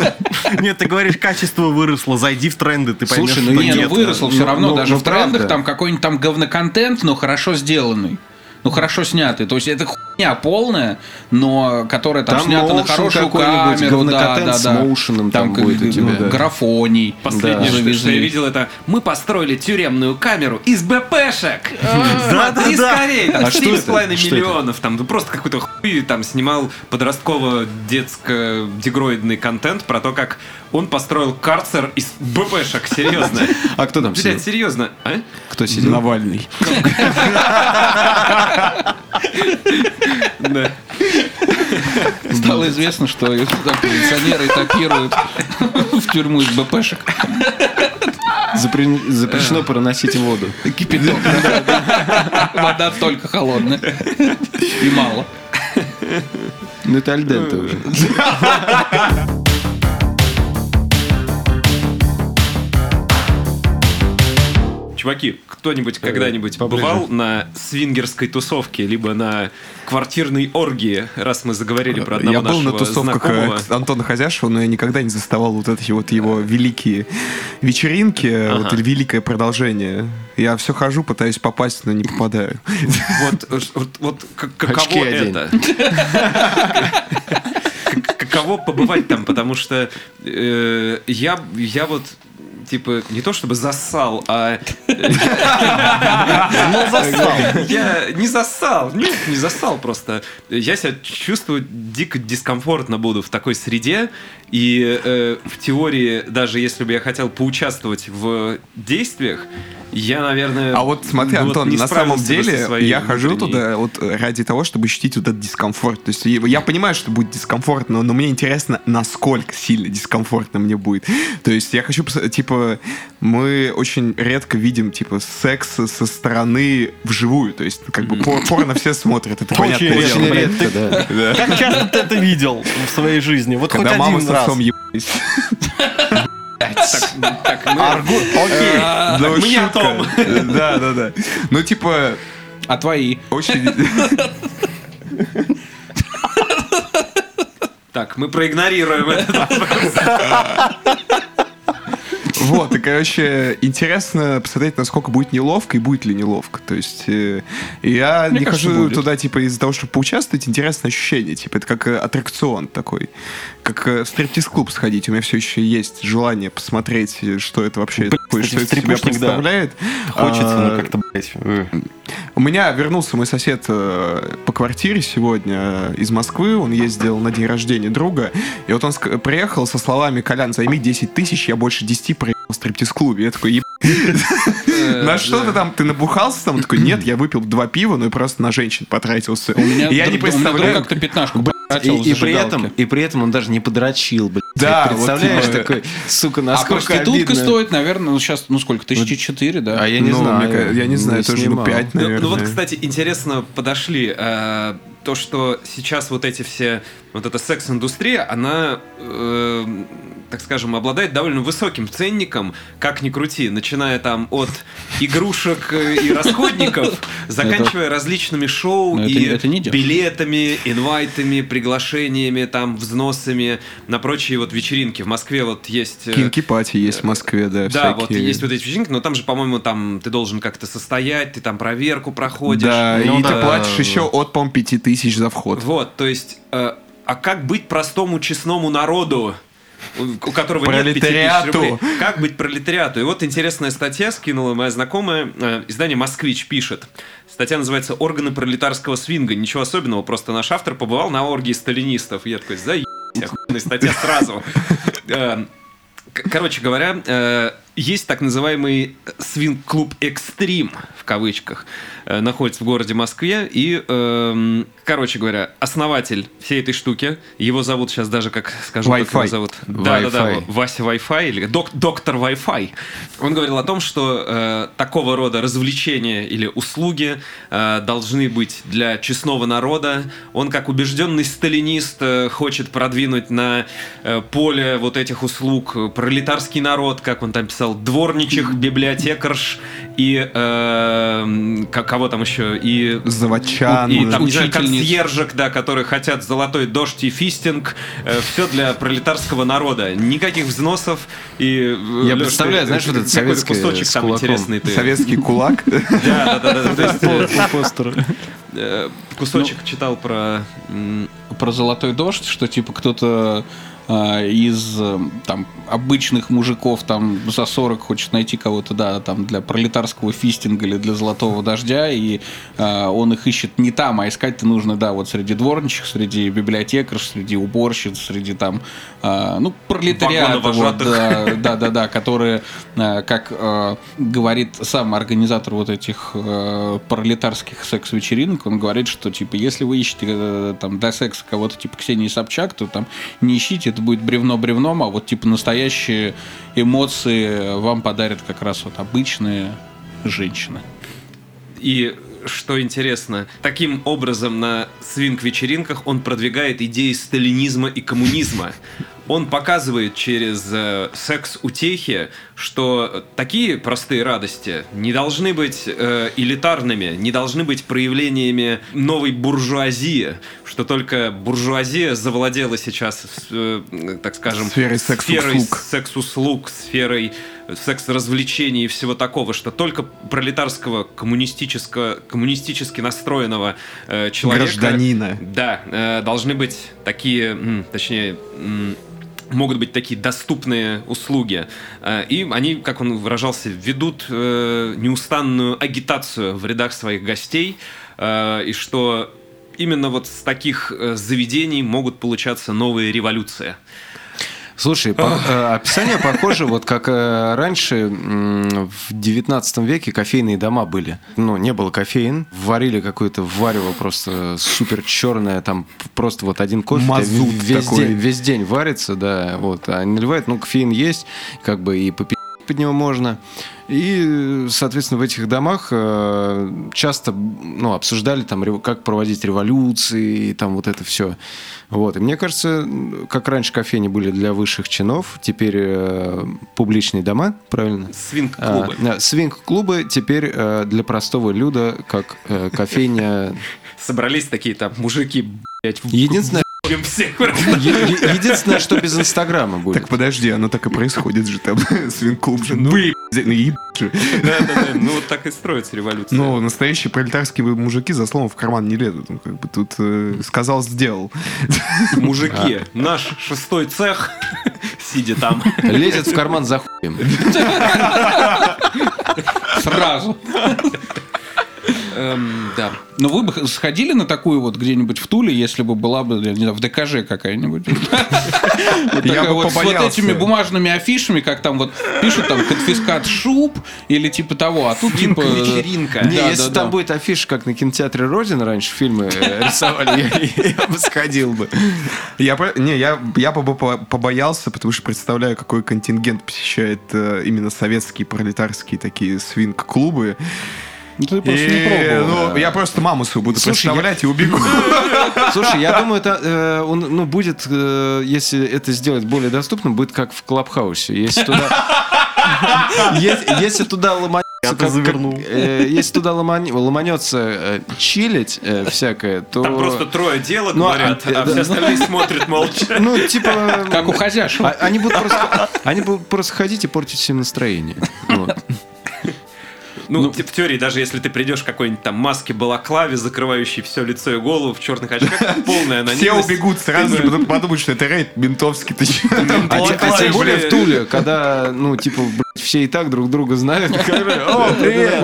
F: Нет, ты говоришь, качество выросло, зайди в тренды, ты поймешь,
E: Слушай,
F: что
E: ну
D: Не, ну
F: нет.
D: выросло все
E: ну,
D: равно,
E: ну,
D: даже
E: ну,
D: в трендах там какой-нибудь там говноконтент, но хорошо сделанный. Ну, хорошо снятый. То есть это хуйня полная, но которая там,
E: Там
D: снята на хорошую камеру, да,
E: говноконтент
D: да,
E: с
D: да.
E: моушеном там
D: как-
E: будет у тебя.
D: ну, Графоний.
A: Последнее,
D: Да.
A: что, что я видел, это мы построили тюремную камеру из БПшек.
F: Да, да,
A: И
F: да.
A: скорее, там
E: А что это?
A: 7,5
E: Что это?
A: миллионов, там просто какой-то хуй там снимал подростково-детско-дегроидный контент про то, как он построил карцер из БПшек, серьезно.
E: А кто там
A: Блядь,
E: сидел?
A: серьезно, а?
E: Кто сидел?
B: Навальный.
A: Да.
D: Стало известно, что оппозиционеры этапируют в тюрьму из БПшек.
E: Запре- Запрещено проносить воду.
D: Кипяток. да, да. Вода только холодная. И мало.
E: Ну это альденте уже.
A: Чуваки, кто-нибудь когда-нибудь бывал на свингерской тусовке, либо на квартирной оргии, раз мы заговорили про одного
B: Я был на тусовках
A: знакомого?
B: э, Антона Хозяшева, но я никогда не заставал вот эти вот его великие вечеринки, э, вот великое продолжение. Я все хожу, пытаюсь попасть, но не попадаю.
A: Вот, э, вот, вот как- каково
E: Очки
A: это? Как- Каково побывать там, потому что э, я, я вот типа не то чтобы зассал, а
F: Ну, застал.
A: я не зассал, нет, не зассал просто. Я себя чувствую дико дискомфортно буду в такой среде, и э, в теории, даже если бы я хотел поучаствовать в действиях, я, наверное...
B: А вот смотри,
A: вот
B: Антон,
A: не
B: на самом деле я хожу
A: внутренней-
B: туда вот ради того, чтобы ощутить вот этот дискомфорт. То есть я я понимаю, что будет дискомфортно, но мне интересно, насколько сильно дискомфортно мне будет. То есть я хочу, типа, мы очень редко видим, типа, секс со стороны вживую. То есть, как бы, пор- порно все смотрят, это
F: Очень
B: понятное
F: редко,
E: да.
F: Как часто ты это видел в своей жизни? Вот
B: Когда
F: хоть
B: мама
F: один раз.
B: Отцом ебались.
A: Так,
F: Аргу... Окей.
B: Ну,
A: мы не о том.
B: Да, да, да. Ну, типа,
D: А твои?
B: очень...
A: Так, мы проигнорируем это.
B: Вот, и, короче, интересно посмотреть, насколько будет неловко и будет ли неловко. То есть э, я
D: Мне
B: не
D: кажется,
B: хожу
D: будет.
B: туда, типа, из-за того, чтобы поучаствовать, интересное ощущение. Типа, это как э, аттракцион такой. Как э, стриптиз-клуб сходить. У меня все еще есть желание посмотреть, что это вообще такое,
F: кстати,
B: что это себя
F: стрипушник, да.
B: представляет.
F: Хочется,
B: А,
F: ну как-то, блядь. э.
B: у меня вернулся мой сосед э, по квартире сегодня из Москвы. Он ездил на день рождения друга. И вот он приехал со словами «Колян, займи 10 тысяч, я больше 10 проебал в стриптиз-клубе». Я такой «Еб- На что ты там? Ты набухался там? Такой «Нет, я выпил два пива, ну и просто на женщин потратился». Я не представляю...
D: как-то пятнашку
E: и, и при этом, и при этом он даже не подрочил, блядь.
B: Да,
E: Ты
B: вот
E: представляешь,
B: типа-
E: такой, сука,
D: А
E: насколько
D: проститутка
E: обидно.
D: стоит, наверное, ну сейчас, ну сколько, тысячи четыре, да?
E: А я не
B: Ну,
E: знаю.
B: мне я не знаю, тоже, ну,
E: снимал.
A: Ну,
B: наверное.
A: ну вот, кстати, интересно подошли. э, то, что сейчас вот эти все, вот эта секс-индустрия, она, э, так скажем, обладает довольно высоким ценником, как ни крути, начиная там от игрушек э, и расходников, заканчивая различными шоу
D: Но это-
A: и
D: это не дешево.
A: билетами, инвайтами, приглашениями, там, взносами на прочие вот вечеринки. В Москве вот есть... э,
B: Кинки пати есть в Москве, да.
A: да, вот
B: всякие.
A: есть вот эти вечеринки, но там же, по-моему, там ты должен как-то состоять, ты там проверку проходишь.
B: Да,
E: Ну
B: и
E: да.
B: ты платишь еще от, по-моему, пяти тысяч за вход.
A: Вот, то есть, э, а как быть простому честному народу? У которого нет 5000
B: Пролетариату.
A: рублей. Как быть пролетариату? И вот интересная статья скинула моя знакомая. э, Издание «Москвич» пишет. Статья называется «Органы пролетарского свинга». Ничего особенного, просто наш автор побывал на оргии сталинистов. И я такой, заебись, охуенная статья сразу. Э, Короче говоря, э, есть так называемый свинг-клуб «Экстрим», в кавычках, э, находится в городе Москве. И, эм, короче говоря, основатель всей этой штуки, его зовут сейчас даже, как скажу, как его
B: Wi-Fi.
A: зовут. Да-да-да,
E: Wi-Fi.
A: Вася Wi-Fi или док- доктор Wi-Fi. Он говорил о том, что э, такого рода развлечения или услуги э, должны быть для честного народа. Он, как убежденный сталинист, э, хочет продвинуть на э, поле вот этих услуг э, пролетарский народ, как он там писал, дворничих, библиотекарш и э, кого там еще и
B: Заводчан.
A: и там, не знаю,
D: Учительниц.
A: консьержек, да, которые хотят золотой дождь и фистинг. все для пролетарского народа. Никаких взносов. И, э,
E: Я
A: Лёш,
E: представляю,
A: ты-
E: знаешь, вот этот советский
A: кусочек
E: с
A: там
E: кулаком.
A: интересный ты.
B: Советский кулак.
A: Да, да, да, э,
E: постер.
A: э, Кусочек читал про...
D: про золотой дождь, что типа кто-то из э, там обычных мужиков там за 40 хочет найти кого-то, да, там для пролетарского фистинга или для золотого дождя, и а, он их ищет не там, а искать-то нужно, да, вот среди дворничих, среди библиотекарш, среди уборщиц, среди там, ну, пролетариата, вот, да, да, да, да, которые, как говорит сам организатор вот этих э, пролетарских секс-вечеринок, он говорит, что типа если вы ищете э, там для секса кого-то типа Ксении Собчак, то там не ищите, это будет бревно бревном, а вот типа настоящие эмоции вам подарят как раз вот обычные женщины.
A: И что интересно, таким образом на свинг-вечеринках он продвигает идеи сталинизма и коммунизма. Он показывает через э, секс-утехи, что такие простые радости не должны быть э, элитарными, не должны быть проявлениями новой буржуазии, что только буржуазия завладела сейчас, э, так скажем,
B: Сферой секс-услуг.
A: секс-услуг, сферой секс-развлечений и всего такого, что только пролетарского, коммунистического, коммунистически настроенного э, человека...
B: Гражданина.
A: Да, э, должны быть такие, точнее, могут быть такие доступные услуги. Э, И они, как он выражался, ведут э, неустанную агитацию в рядах своих гостей, э, и что именно вот с таких заведений могут получаться новые революции.
E: Слушай, по- э, описание похоже, вот как э, раньше в 19 веке кофейные дома были. Ну, не было кофеин, варили какое-то варево просто супер черное, там просто вот один кофе
B: Мазут
E: весь,
B: такой.
E: день, весь день варится, да, вот, а наливают, ну, кофеин есть, как бы и попить под него можно. И, соответственно, в этих домах э, часто ну, обсуждали, там, как проводить революции, и там вот это все. Вот. И мне кажется, как раньше кофейни были для высших чинов, теперь э, публичные дома, правильно?
A: Свинг-клубы.
E: А, свинг-клубы теперь э, для простого люда, как э, кофейня.
A: Собрались такие там мужики, блядь,
E: Единственное,
A: в всех.
E: единственное, что без Инстаграма будет.
B: Так подожди, оно так и происходит же там. Свинг-клуб же. Ну, ну, ебать же.
A: Да-да-да, ну вот так и строится революция.
B: Ну, настоящие пролетарские мужики за словом в карман не лезут. Ну, как бы тут э, сказал, сделал.
A: Мужики, наш шестой цех, сидя там,
E: Лезет в карман за хуем.
D: Сразу.
A: Эм, да.
D: Но вы бы сходили на такую вот где-нибудь в Туле, если бы была бы, я не знаю, в ДКЖ какая-нибудь.
B: Я бы
D: вот С вот
B: побоялся.
D: этими бумажными афишами, как там вот пишут там конфискат шуб или типа того, а тут типа...
A: Свинка-вечеринка.
E: Не, если там будет афиша, как на кинотеатре Родина раньше фильмы рисовали, я- бы сходил бы.
B: Я, не, я, я побоялся, потому что представляю, какой контингент посещает э, именно советские пролетарские такие свинг-клубы.
D: Ну, Ты просто не
B: И,
D: пробовал.
B: ну, я просто маму свою буду
E: Слушай,
B: представлять и убегу.
E: Слушай, я думаю, это э, он, ну, будет, э, если это сделать более доступным, будет как в Клабхаусе. Если туда... Если туда ломанется...
F: Я-то
E: как- как-
F: завернул.
E: э, Если туда ломань- ломанется э, чилить э, всякое, то...
A: Там просто трое делок
E: Ну, а-
A: говорят, а
E: да.
A: все остальные смотрят молча.
E: Ну, типа...
D: Как у хозяшек.
E: а- Они будут просто, они будут просто ходить и портить всем настроение. Вот.
A: Ну, в теории, даже если ты придешь в какой-нибудь там маске балаклаве, закрывающей все лицо и голову в черных очках, полная анонимность.
B: Все убегут сразу,
A: бы-
B: потом подумают, что это рейд ментовский.
E: А, а тем более в Туле, когда, ну, типа, все и так друг друга знают. О, привет!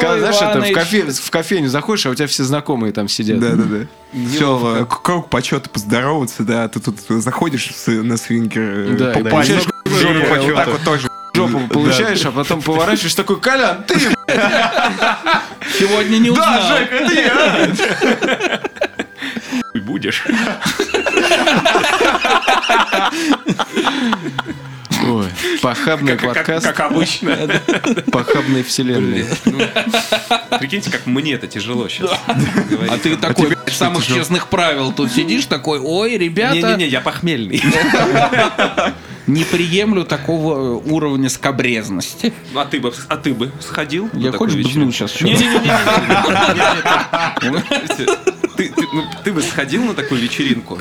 E: Когда, знаешь, это в, кофе, в кофейню заходишь, а у тебя все знакомые там сидят.
B: Да-да-да. Все, круг почета поздороваться, да, ты тут заходишь на свингер, э,
E: Да,
B: попасть. вот так вот тоже.
E: Жопу получаешь, а потом поворачиваешь такой, Колян, ты!
D: Сегодня не узнал.
A: И будешь.
E: Ой, похабный
A: Как, как-
E: подкаст,
A: как обычно.
E: похабные вселенные.
A: Прикиньте, как мне это тяжело сейчас.
D: А ты такой, из самых честных правил, тут сидишь такой, ой, ребята,
A: Не-не-не, я похмельный.
D: не приемлю такого уровня скобрезности.
A: Ну, А ты бы, а ты бы сходил?
D: Я хочешь бзнуть сейчас?
A: Не-не-не. Ты, ты, ну, ты бы сходил на такую вечеринку?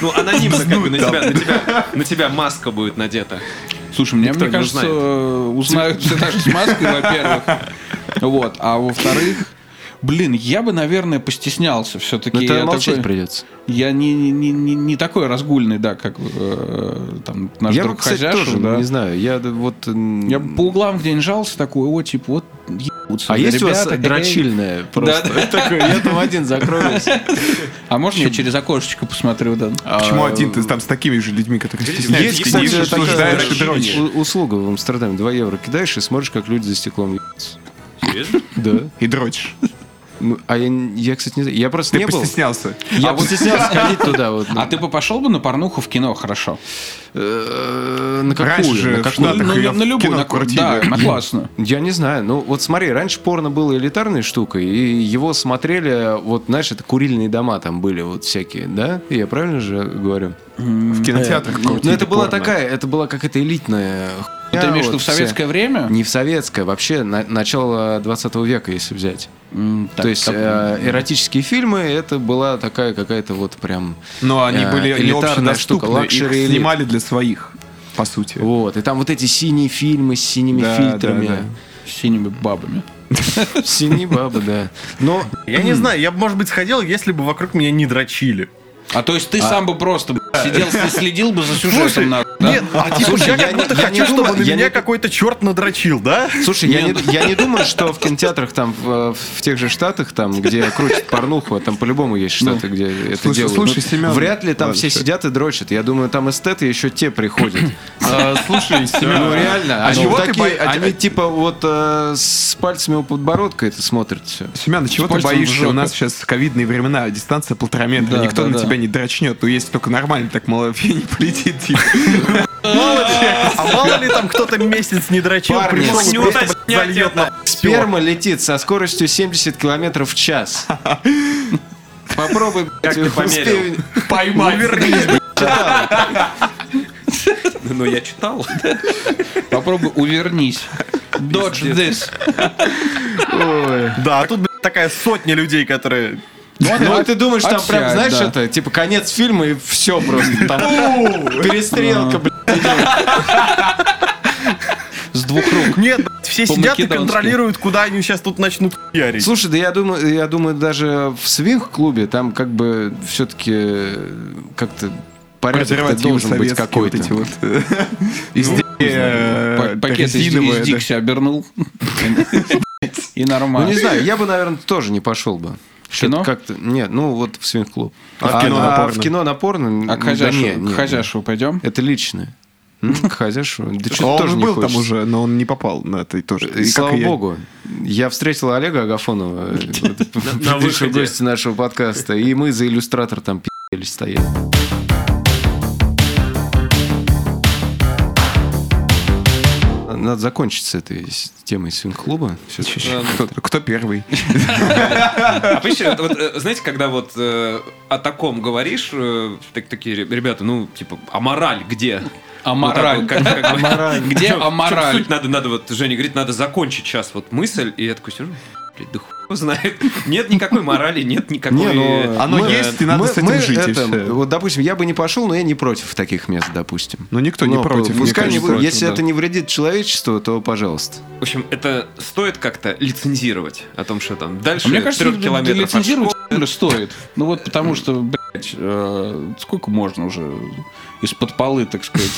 A: Ну, анонимно, как бы на тебя, на тебя, на тебя маска будет надета.
D: Слушай, мне,
A: Никто
D: мне
A: не
D: кажется,
A: узнает.
D: э, узнают все с маской, во-первых. Вот. А во-вторых, блин, я бы, наверное, постеснялся все-таки. Я
E: тогда молчать
D: такой-
E: придется.
D: Я не, не, не, не- такой разгульный, да, как э, там наш
E: Я бы,
D: друг
E: кстати,
D: Хозяшев,
E: тоже,
D: да.
E: не знаю, я вот...
D: Я по углам где-нибудь жался такой, о, типа, вот ебутся.
E: А есть у вас
D: ребята,
E: дрочильная просто? Такой, я там один закроюсь.
D: А можно я через окошечко посмотрю, да?
B: Почему
E: А,
B: один? Ты там с такими же людьми, которые стесняются.
E: Есть, кстати, услуга в Амстердаме. 2 евро кидаешь и смотришь, как люди за стеклом ебутся. Да.
B: И дрочишь.
E: Ну, а я, я, кстати, не знаю. Я просто
B: Ты
E: не был.
B: постеснялся.
E: Я постеснялся сходить туда. Вот,
D: А ты бы пошел бы на порнуху в кино, хорошо?
E: Э, На какую?
B: Раньше же
E: На какую?
B: Штатах
D: Ну, на, на любую,
B: кино
D: на,
B: крутили.
D: да, на классную.
E: Я не знаю. Ну, вот смотри, раньше порно было элитарной штукой, и его смотрели, вот, знаешь, это курильные дома там были вот всякие, да? Я правильно же говорю?
B: В кинотеатрах
E: Ну,
B: крутили
E: это была
B: порно.
E: такая, это была какая-то элитная
D: Ты
E: хуйня,
D: имеешь в виду в советское время?
E: Не в советское, вообще на- начало 20 века, если взять.
D: Так,
E: То есть
D: как-
E: э, эротические фильмы, это была такая какая-то вот прям...
B: Но они
E: э,
B: были не
E: элитарная штука,
B: общедоступны. Их снимали для своих, по сути.
E: Вот, и там вот эти синие фильмы с синими
B: Да,
E: фильтрами.
B: да, да.
D: с синими бабами.
E: Синие бабы, да. Но
F: Я не знаю, я бы, может быть, сходил, если бы вокруг меня не дрочили.
D: А то есть ты сам бы просто сидел, следил бы за сюжетом, нахуй, да?
F: Нет, а типа
E: Слушай,
F: я
E: я
F: как будто
E: я
F: хочу, чтобы
E: думаю-
F: на
E: я
F: меня
E: не-
F: какой-то черт надрочил, да?
E: Слушай, я не, я не думаю, что в кинотеатрах там в, в тех же штатах, там, где крутят порнуху, а там по-любому есть штаты, где это
B: слушай,
E: делают.
B: слушай,
E: Ну,
B: Семен.
E: Вряд ли там
B: Ладно,
E: все
B: всё.
E: сидят и дрочат. Я думаю, там эстеты еще те приходят.
B: Слушай,
E: Ну реально,
B: а
E: они
B: чего ты
E: такие,
B: а
E: они типа вот э, с пальцами у подбородка это смотрят все.
B: Семен, а чего ты боишься? У нас сейчас ковидные времена, дистанция полтора метра,
D: Да,
B: никто
D: да,
B: на
D: да.
B: тебя не дрочнет. Ну, если только нормально, так мало не полетит. типа.
F: А мало ли там кто-то месяц не дрочил, пришел зальет на
E: Сперма летит со скоростью 70 километров в час. Попробуй,
A: Как ты померил?
B: Поймай.
A: Ну, я читал.
D: Попробуй увернись. Dodge this.
F: Да, а тут, блядь, такая сотня людей, которые...
E: Ну, а ты думаешь, там прям, знаешь, это, типа, конец фильма и все просто. Там перестрелка, блядь.
D: С двух рук.
F: Нет, блядь, все сидят и контролируют, куда они сейчас тут начнут ярить.
E: Слушай, да я думаю, я думаю, даже в свинг-клубе там как бы все-таки как-то порядок должен быть какой-то.
B: вот эти вот. э, Изделия
D: Па- Пакет из, из. Дикси обернул. И
E: Ну,
D: нормально.
E: не знаю, я бы, наверное, тоже не пошел бы.
D: Кино?
E: Как-то, нет, ну вот в свинг-клуб.
B: А в кино на порно?
E: в кино на порно?
D: А к
E: да не,
D: хозяйшу пойдем?
E: Это личное. М, К хозяйшу? Да
B: А
E: что
B: он
E: тоже
B: был там уже, но он не попал на это тоже.
E: И слава богу. Я встретил Олега Агафонова, э, предыдущего
A: выходе.
E: гостя нашего подкаста, и мы за иллюстратор там пи***лись стояли. Надо закончить с этой с темой свинг-клуба.
B: Кто, кто первый?
A: А вот, э, знаете, когда вот э, о таком говоришь, э, так- такие ре- ребята, ну, типа, а мораль где?
D: А
A: Ну,
D: мораль?
A: вот, как- как бы-
D: Где
A: Ну, в чём
D: амораль?
A: суть? Надо, надо, вот, Женя говорит, надо закончить сейчас вот мысль, и я такой сижу, блядь, да хуй знает. Нет никакой морали, нет никакой...
E: Не, ну,
B: Оно
E: мы-
B: есть, и надо
E: мы-
B: с этим
E: мы
B: жить,
E: это. Вот, допустим, я бы не пошел, но я не против таких мест, допустим.
B: Ну, никто не
E: Но
B: против. мне
E: Пускай не будет. Если
D: да.
E: это не вредит человечеству, то пожалуйста.
A: В общем, это стоит как-то лицензировать о том, что там дальше
D: А Мне кажется,
A: трех километров от
D: лицензировать
A: школы.
D: стоит. Ну вот потому что, блядь, э, сколько можно уже из-под полы, так сказать.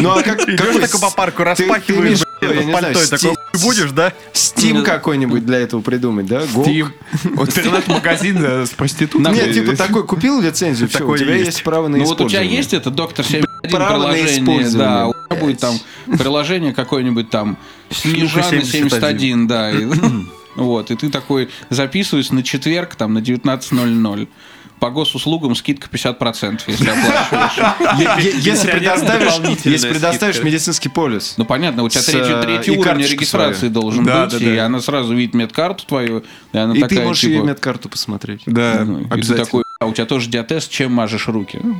E: Ну а как какой
F: такой по парку,
E: ты- ты
F: распахиваешь, это
E: не
F: пальто и
E: знаю,
F: такой,
E: сти-
F: «Хуй будешь, да?
E: Стим какой-нибудь для этого придумать, да?
B: Steam. Интернет-магазин э, с проституткой.
E: Нет, типа такой купил лицензию, все, у тебя
F: есть.
E: право на
D: Ну вот у тебя
E: использование.
D: есть это доктор 71
E: Право на
D: приложение,
E: использование,
D: да, у тебя будет там приложение какое-нибудь там Снежана
F: 71,
D: 71, да. Вот, и ты такой записываешь на четверг, там, на 19.00. По госуслугам скидка 50%, если оплачиваешь.
E: Если предоставишь, если предоставишь медицинский полис.
D: Ну, понятно, у тебя
E: С,
D: третий, уровень регистрации должен быть, и она сразу видит медкарту твою, и
E: ты можешь
D: типа,
E: ее медкарту посмотреть.
B: Да,
D: ну,
B: обязательно.
D: а у тебя тоже диатез, чем мажешь руки?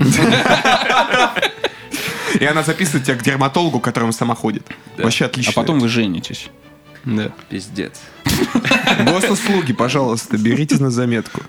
B: И она записывает тебя к дерматологу, которому сама ходит. Вообще отлично.
D: А потом вы женитесь.
E: Да.
A: Пиздец.
B: Госуслуги, пожалуйста, берите на заметку.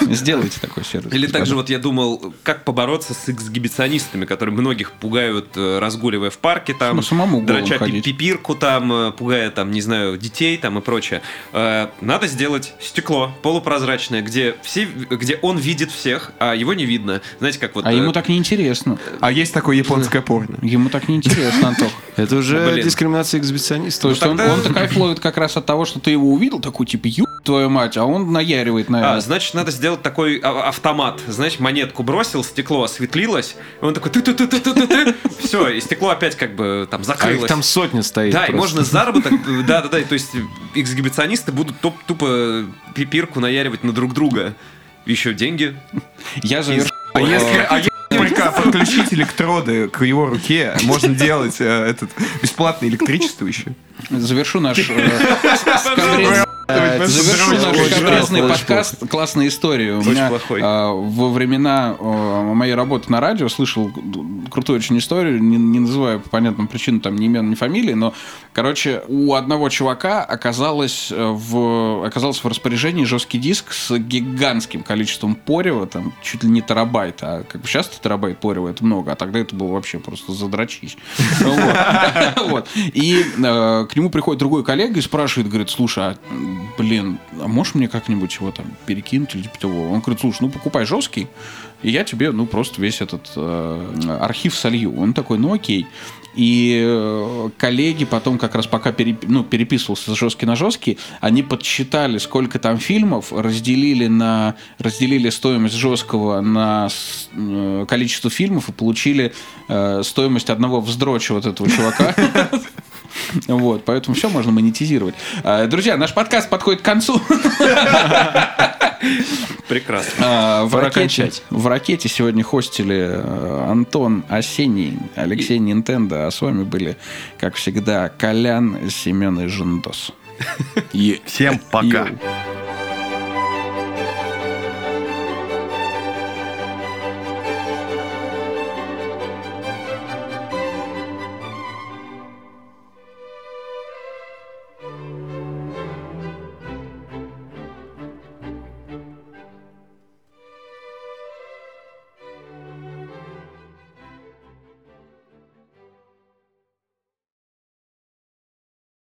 D: Сделайте такой сервис.
A: Или также вот я думал, как побороться с эксгибиционистами, которые многих пугают, э, разгуливая в парке, там,
D: Ну, самому
A: драча пипирку, там, э, пугая, там, не знаю, детей, там и прочее. Э, Надо сделать стекло полупрозрачное, где, все, где он видит всех, а его не видно. Знаете, как вот...
D: А ему так неинтересно.
B: А есть такое японское порно.
D: Ему так неинтересно, Антох.
E: Это уже дискриминация эксбиционистов.
D: То есть он,
A: тогда-
D: он-то кайфловит как раз от того, что ты его увидел, такой типа, ю твою мать, а он наяривает на
A: А, значит, надо сделать такой а- автомат. Знаешь, монетку бросил, стекло осветлилось, и он такой ты ты ты ты ты ты Все, и стекло опять как бы там
E: А
A: закрылось.
E: там сотня стоит.
A: Да, и
E: просто.
A: можно заработок, да, да, да, то есть эксгибиционисты будут тупо пипирку наяривать на друг друга. Еще деньги.
D: Я завершу.
B: А если, а только подключить электроды к его руке, можно делать э, этот бесплатное электричество еще.
D: Завершу наш э,
E: это
D: Завершу наш
E: очень
D: подкаст классной истории. У
A: Очень
D: меня
A: плохой.
D: а, во времена моей работы на радио слышал крутую очень историю, не, не называю по понятным причинам там ни имен, ни фамилии, но, короче, у одного чувака оказалось э, в, оказался в распоряжении жесткий диск с гигантским количеством порева, там чуть ли не терабайт, а как бы сейчас терабайт порева это много, а тогда это было вообще просто. Вот. И э, к нему приходит другой коллега и спрашивает, говорит, слушай, а, блин, а можешь мне как-нибудь его там перекинуть или типа того? Он говорит, слушай, ну покупай жесткий, и я тебе, ну, просто весь этот э, архив солью. Он такой, ну, окей. И э, коллеги потом как раз пока переп- ну, переписывался с жесткий на жесткий, они подсчитали, сколько там фильмов, разделили, на, разделили стоимость жесткого на э, количество фильмов и получили э, стоимость одного вздроча вот этого чувака. Вот, поэтому все можно монетизировать. А, Друзья, наш подкаст подходит к концу.
A: Прекрасно.
D: А, В
E: Пора
D: ракете,
E: кончать.
D: в ракете сегодня хостили э, Антон Осенний, Алексей Нинтендо, а с вами были, как всегда, Колян, Семен и Жендос.
F: Всем пока.